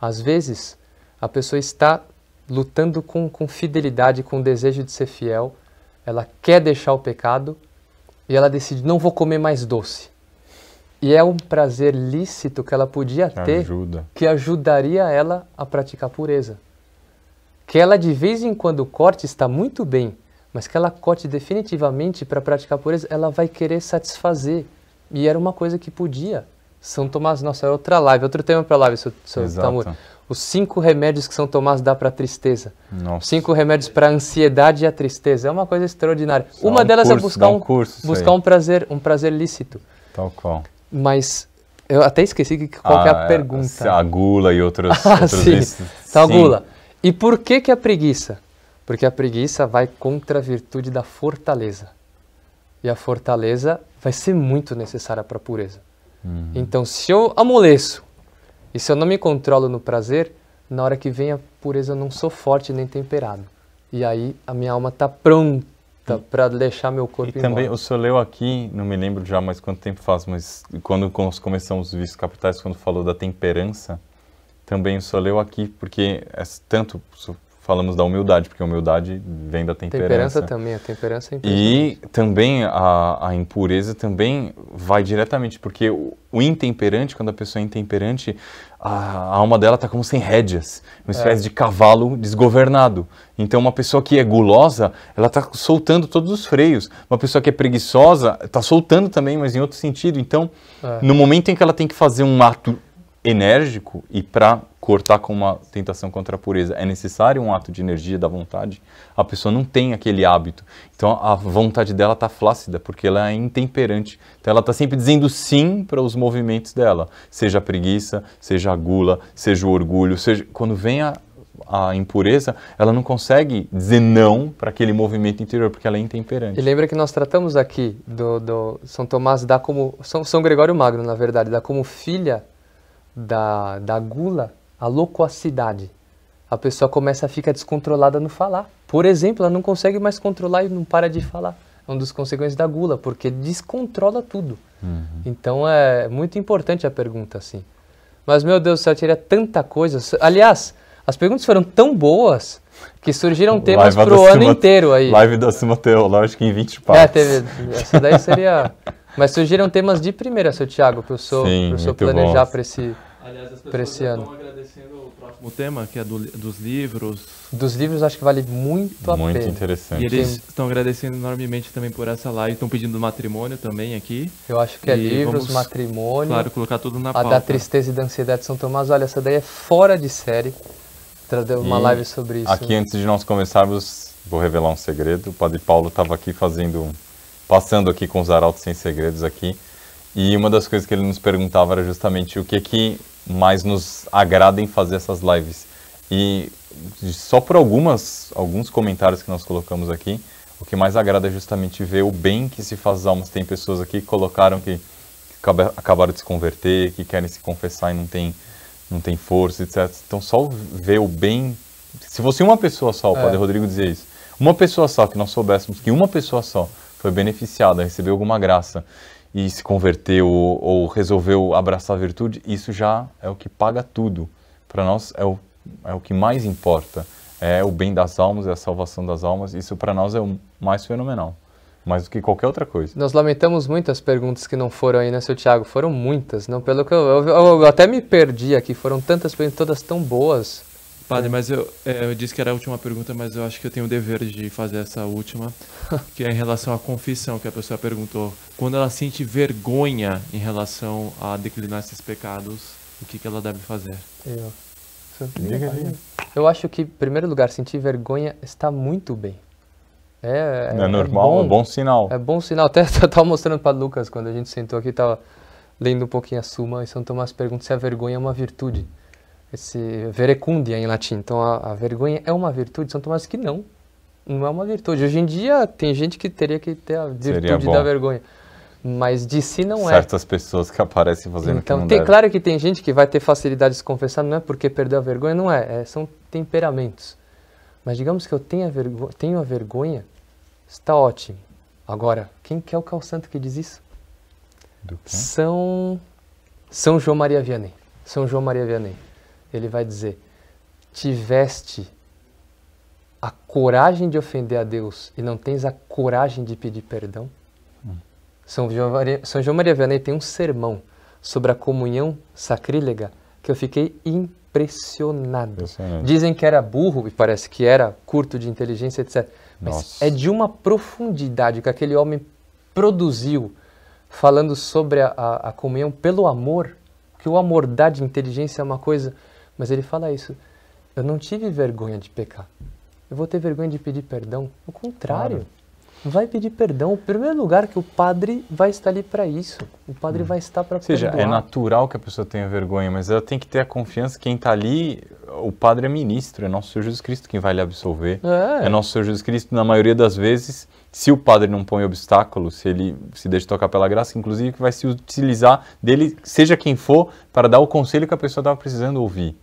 Às vezes, a pessoa está lutando com, com fidelidade, com o desejo de ser fiel, ela quer deixar o pecado e ela decide: não vou comer mais doce. E é um prazer lícito que ela podia Que ter ajuda. que ajudaria ela a praticar pureza. Que ela de vez em quando corte está muito bem, mas que ela corte definitivamente para praticar pureza, ela vai querer satisfazer. E era uma coisa que podia. São Tomás, nossa, é outra live, outro tema para live, seu, seu. Tamur. Os cinco remédios que São Tomás dá para a tristeza. Nossa. Cinco remédios para a ansiedade e a tristeza. É uma coisa extraordinária. Dá uma um delas curso, é buscar um um, curso buscar um prazer, um prazer lícito. Tal qual. Mas eu até esqueci que, qual é a Ah, pergunta. se A gula e outros, Ah, outros sim. vícios. Então, Sim. gula. E por que que a preguiça? Porque a preguiça vai contra a virtude da fortaleza. E a fortaleza vai ser muito necessária para a pureza. Uhum. Então, se eu amoleço e se eu não me controlo no prazer, na hora que vem a pureza eu não sou forte nem temperado. E aí a minha alma está pronta para deixar meu corpo E também, o senhor leu aqui, não me lembro já mais quanto tempo faz, mas quando nós começamos os vícios capitais, quando falou da temperança, também o senhor leu aqui, porque é tanto falamos da humildade, porque a humildade vem da temperança. Temperança também, a temperança é. E também a, a impureza também vai diretamente, porque o, o intemperante, quando a pessoa é intemperante, a, alma dela está como sem rédeas, uma espécie de cavalo desgovernado. Então, uma pessoa que é gulosa, ela está soltando todos os freios. Uma pessoa que é preguiçosa, está soltando também, mas em outro sentido. Então, É. no momento em que ela tem que fazer um ato enérgico e para cortar com uma tentação contra a pureza é necessário um ato de energia da vontade, a pessoa não tem aquele hábito. Então a vontade dela está flácida porque ela é intemperante. Então ela está sempre dizendo sim para os movimentos dela, seja a preguiça, seja a gula, seja o orgulho, seja quando vem a a impureza, ela não consegue dizer não para aquele movimento interior, porque ela é intemperante. E lembra que nós tratamos aqui do, do São Tomás dá como São, São Gregório Magno, na verdade, dá como filha da, da gula a loquacidade. A pessoa começa a ficar descontrolada no falar. Por exemplo, ela não consegue mais controlar e não para de falar. É um dos consequências da gula, porque descontrola tudo. Então é muito importante a pergunta assim. Mas meu Deus do céu, eu teria tanta coisa. Aliás, as perguntas foram tão boas que surgiram temas para o ano inteiro aí. Live da Suma Teológica em 20 É, partes. teve. Essa daí seria. Mas surgiram temas de primeira, seu Thiago, para o senhor, planejar para esse. Aliás, as pessoas estão agradecendo o próximo tema, que é do dos livros. Dos livros, acho que vale muito a Muito pena. interessante. E eles Sim. estão agradecendo enormemente também por essa live. Estão pedindo matrimônio também aqui. Eu acho que é E livros, vamos, matrimônio, Claro, colocar tudo na a pauta. da tristeza e da ansiedade de São Tomás. Olha, essa daí é fora de série. Trazer uma E live sobre isso. Aqui, antes de nós começarmos, vou revelar um segredo. O Padre Paulo estava aqui fazendo, passando aqui com os arautos sem segredos aqui. E uma das coisas que ele nos perguntava era justamente o que que mais nos agrada em fazer essas lives. E só por algumas, alguns comentários que nós colocamos aqui, o que mais agrada é justamente ver o bem que se faz às almas. Tem pessoas aqui que colocaram que acaba- acabaram de se converter, que querem se confessar e não tem, não tem força, etc. Então, só ver o bem. Se fosse uma pessoa só, o É. Padre Rodrigo dizia isso, uma pessoa só, que nós soubéssemos que uma pessoa só foi beneficiada, recebeu alguma graça e se converteu ou, ou resolveu abraçar a virtude, isso já é o que paga tudo. Para nós é o, é o que mais importa. É o bem das almas, é a salvação das almas. Isso para nós é o mais fenomenal. Mais do que qualquer outra coisa. Nós lamentamos muitas perguntas que não foram aí, né, seu Thiago? Foram muitas, não? Pelo que eu, eu- eu até me perdi aqui, foram tantas perguntas, todas tão boas. Padre, mas eu, é, eu disse que era a última pergunta, mas eu acho que eu tenho o dever de fazer essa última, que é em relação à confissão, que a pessoa perguntou. Quando ela sente vergonha em relação a declinar esses pecados, o que, que ela deve fazer? Eu, Diga aí. eu acho que, em primeiro lugar, sentir vergonha está muito bem. É, É, normal, é bom, sinal. É bom sinal. Até eu estava mostrando para Lucas quando a gente sentou aqui, estava lendo um pouquinho a Suma e São Tomás pergunta se a vergonha é uma virtude. Esse verecundia em latim. Então a, a vergonha é uma virtude. São Tomás que não. não é uma virtude. Hoje em dia tem gente que teria que ter a virtude da vergonha. Mas de si não Certas é. Certas pessoas que aparecem fazendo então, tem, deve. claro que tem gente que vai ter facilidade de se confessar, não é porque perdeu a vergonha, não é, é são temperamentos. Mas digamos que eu tenha vergo tenho a vergonha, está ótimo. Agora, quem que é o cal santo que diz isso? São São João Maria Vianney. São João Maria Vianney. Ele vai dizer: "Tiveste a coragem de ofender a Deus e não tens a coragem de pedir perdão?" Hum. São, João Maria, São João Maria Vianney tem um sermão sobre a comunhão sacrílega que eu fiquei impressionado. Dizem que era burro e parece que era curto de inteligência, etc. Mas Nossa. é de uma profundidade que aquele homem produziu falando sobre a, a, a, comunhão pelo amor, que o amor dá de inteligência é uma coisa, mas ele fala isso. Eu não tive vergonha de pecar. Eu vou ter vergonha de pedir perdão. O contrário. Claro. Vai pedir perdão. O primeiro lugar que o padre vai estar ali para isso. O padre hum. vai estar para perdoar. Ou seja, é natural que a pessoa tenha vergonha, mas ela tem que ter a confiança que quem está ali, o padre é ministro, é nosso Senhor Jesus Cristo quem vai lhe absolver. É, é nosso Senhor Jesus Cristo, na maioria das vezes, se o padre não põe obstáculo, se ele se deixa tocar pela graça, inclusive que vai se utilizar dele, seja quem for, para dar o conselho que a pessoa estava precisando ouvir.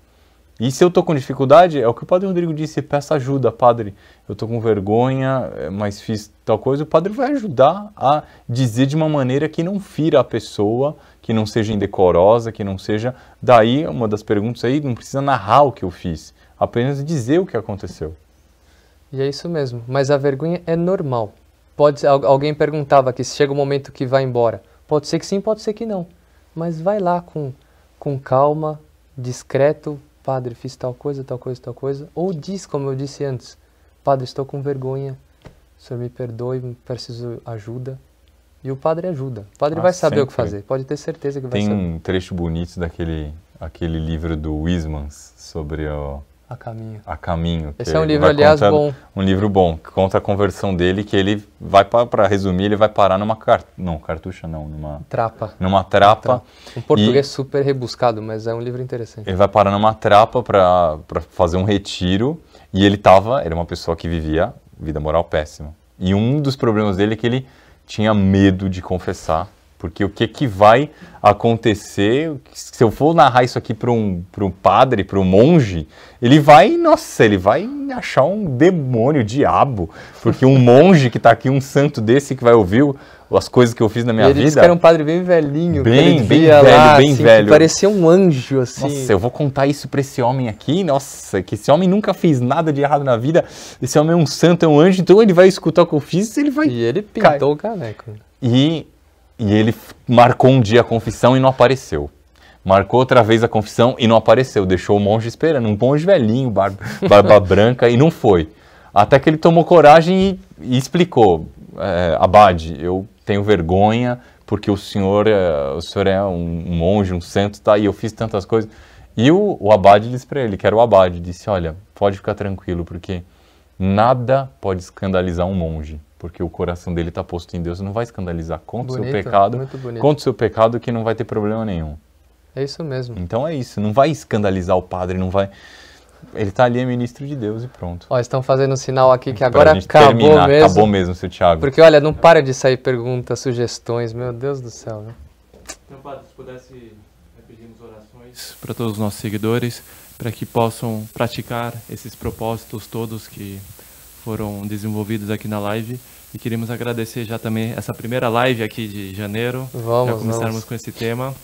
E se eu estou com dificuldade, é o que o padre Rodrigo disse, peça ajuda, padre, eu estou com vergonha, eh, mas fiz tal coisa, o padre vai ajudar a dizer de uma maneira que não fira a pessoa, que não seja indecorosa, que não seja... Daí, uma das perguntas aí, não precisa narrar o que eu fiz, apenas dizer o que aconteceu. E é isso mesmo, mas a vergonha é normal. Pode alguém perguntava aqui se chega o um momento que vai embora. Pode ser que sim, pode ser que não. Mas vai lá com, com calma, discreto, Padre, fiz tal coisa, tal coisa, tal coisa. Ou diz, como eu disse antes, Padre, estou com vergonha, o senhor me perdoe, preciso ajuda. E o padre ajuda. O padre ah, vai saber sempre. o que fazer, pode ter certeza que vai Tem saber. Tem um trecho bonito daquele aquele livro do Wismans sobre o a Caminho. A Caminho. Esse é um livro, aliás, bom. Um livro bom, que conta a conversão dele, que ele vai, para resumir, ele vai parar numa cart... não, cartucha não, numa... Trapa. Numa trapa. Um português super rebuscado, mas é um livro interessante. Ele vai parar numa trapa para fazer um retiro, e ele tava, era uma pessoa que vivia vida moral péssima. E um dos problemas dele é que ele tinha medo de confessar porque o que, que vai acontecer, se eu for narrar isso aqui para um, um padre, para um monge, ele vai, nossa, ele vai achar um demônio, diabo. Porque um monge que está aqui, um santo desse, que vai ouvir as coisas que eu fiz na minha ele vida. Disse que era um padre bem velhinho, bem, bem velho, lá, bem assim, velho. parecia um anjo, assim. Nossa, eu vou contar isso para esse homem aqui, nossa, que esse homem nunca fez nada de errado na vida. Esse homem é um santo, é um anjo, então ele vai escutar o que eu fiz e ele vai. E ele pintou o caneco. E e ele marcou um dia a confissão e não apareceu. Marcou outra vez a confissão e não apareceu. Deixou o monge esperando. Um monge velhinho, barba, barba branca, e não foi. Até que ele tomou coragem e, e explicou: é, Abade, eu tenho vergonha porque o senhor, é, o senhor é um, um monge, um santo, tá? E eu fiz tantas coisas. E o, o abade disse para ele, que era o abade, disse: Olha, pode ficar tranquilo, porque nada pode escandalizar um monge porque o coração dele está posto em Deus, não vai escandalizar contra o seu pecado, contra o seu pecado que não vai ter problema nenhum. É isso mesmo. Então é isso, não vai escandalizar o padre, não vai ele está ali, é ministro de Deus e pronto. Ó, estão fazendo um sinal aqui que agora acabou terminar. mesmo. Acabou mesmo, seu Thiago. Porque, olha, não para de sair perguntas, sugestões, meu Deus do céu. Né? Então, padre, se pudesse, pedimos orações para todos os nossos seguidores, para que possam praticar esses propósitos todos que foram desenvolvidos aqui na live. E queremos agradecer já também essa primeira live aqui de janeiro. Vamos, já começarmos vamos. com esse tema.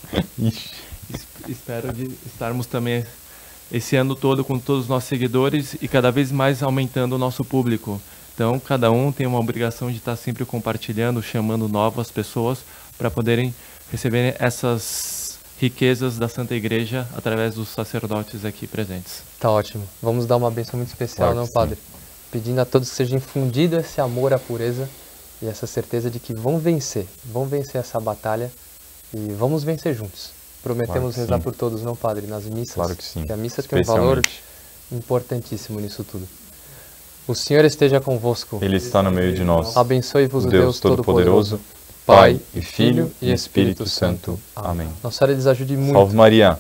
Espero de estarmos também esse ano todo com todos os nossos seguidores e cada vez mais aumentando o nosso público. Então, cada um tem uma obrigação de estar sempre compartilhando, chamando novas pessoas para poderem receber essas riquezas da Santa Igreja através dos sacerdotes aqui presentes. Tá ótimo. Vamos dar uma benção muito especial, claro não, Padre? Pedindo a todos que seja infundido esse amor à pureza e essa certeza de que vão vencer, vão vencer essa batalha e vamos vencer juntos. Prometemos claro rezar sim. por todos, não, Padre, nas missas. Claro que sim. Que a missa tem um valor importantíssimo nisso tudo. O Senhor esteja convosco. Ele está no meio de nós. Abençoe-vos o Deus, Deus Todo-Poderoso, Pai e Filho e Espírito Santo. Amém. Nossa Senhora lhes ajude muito. Salve Maria.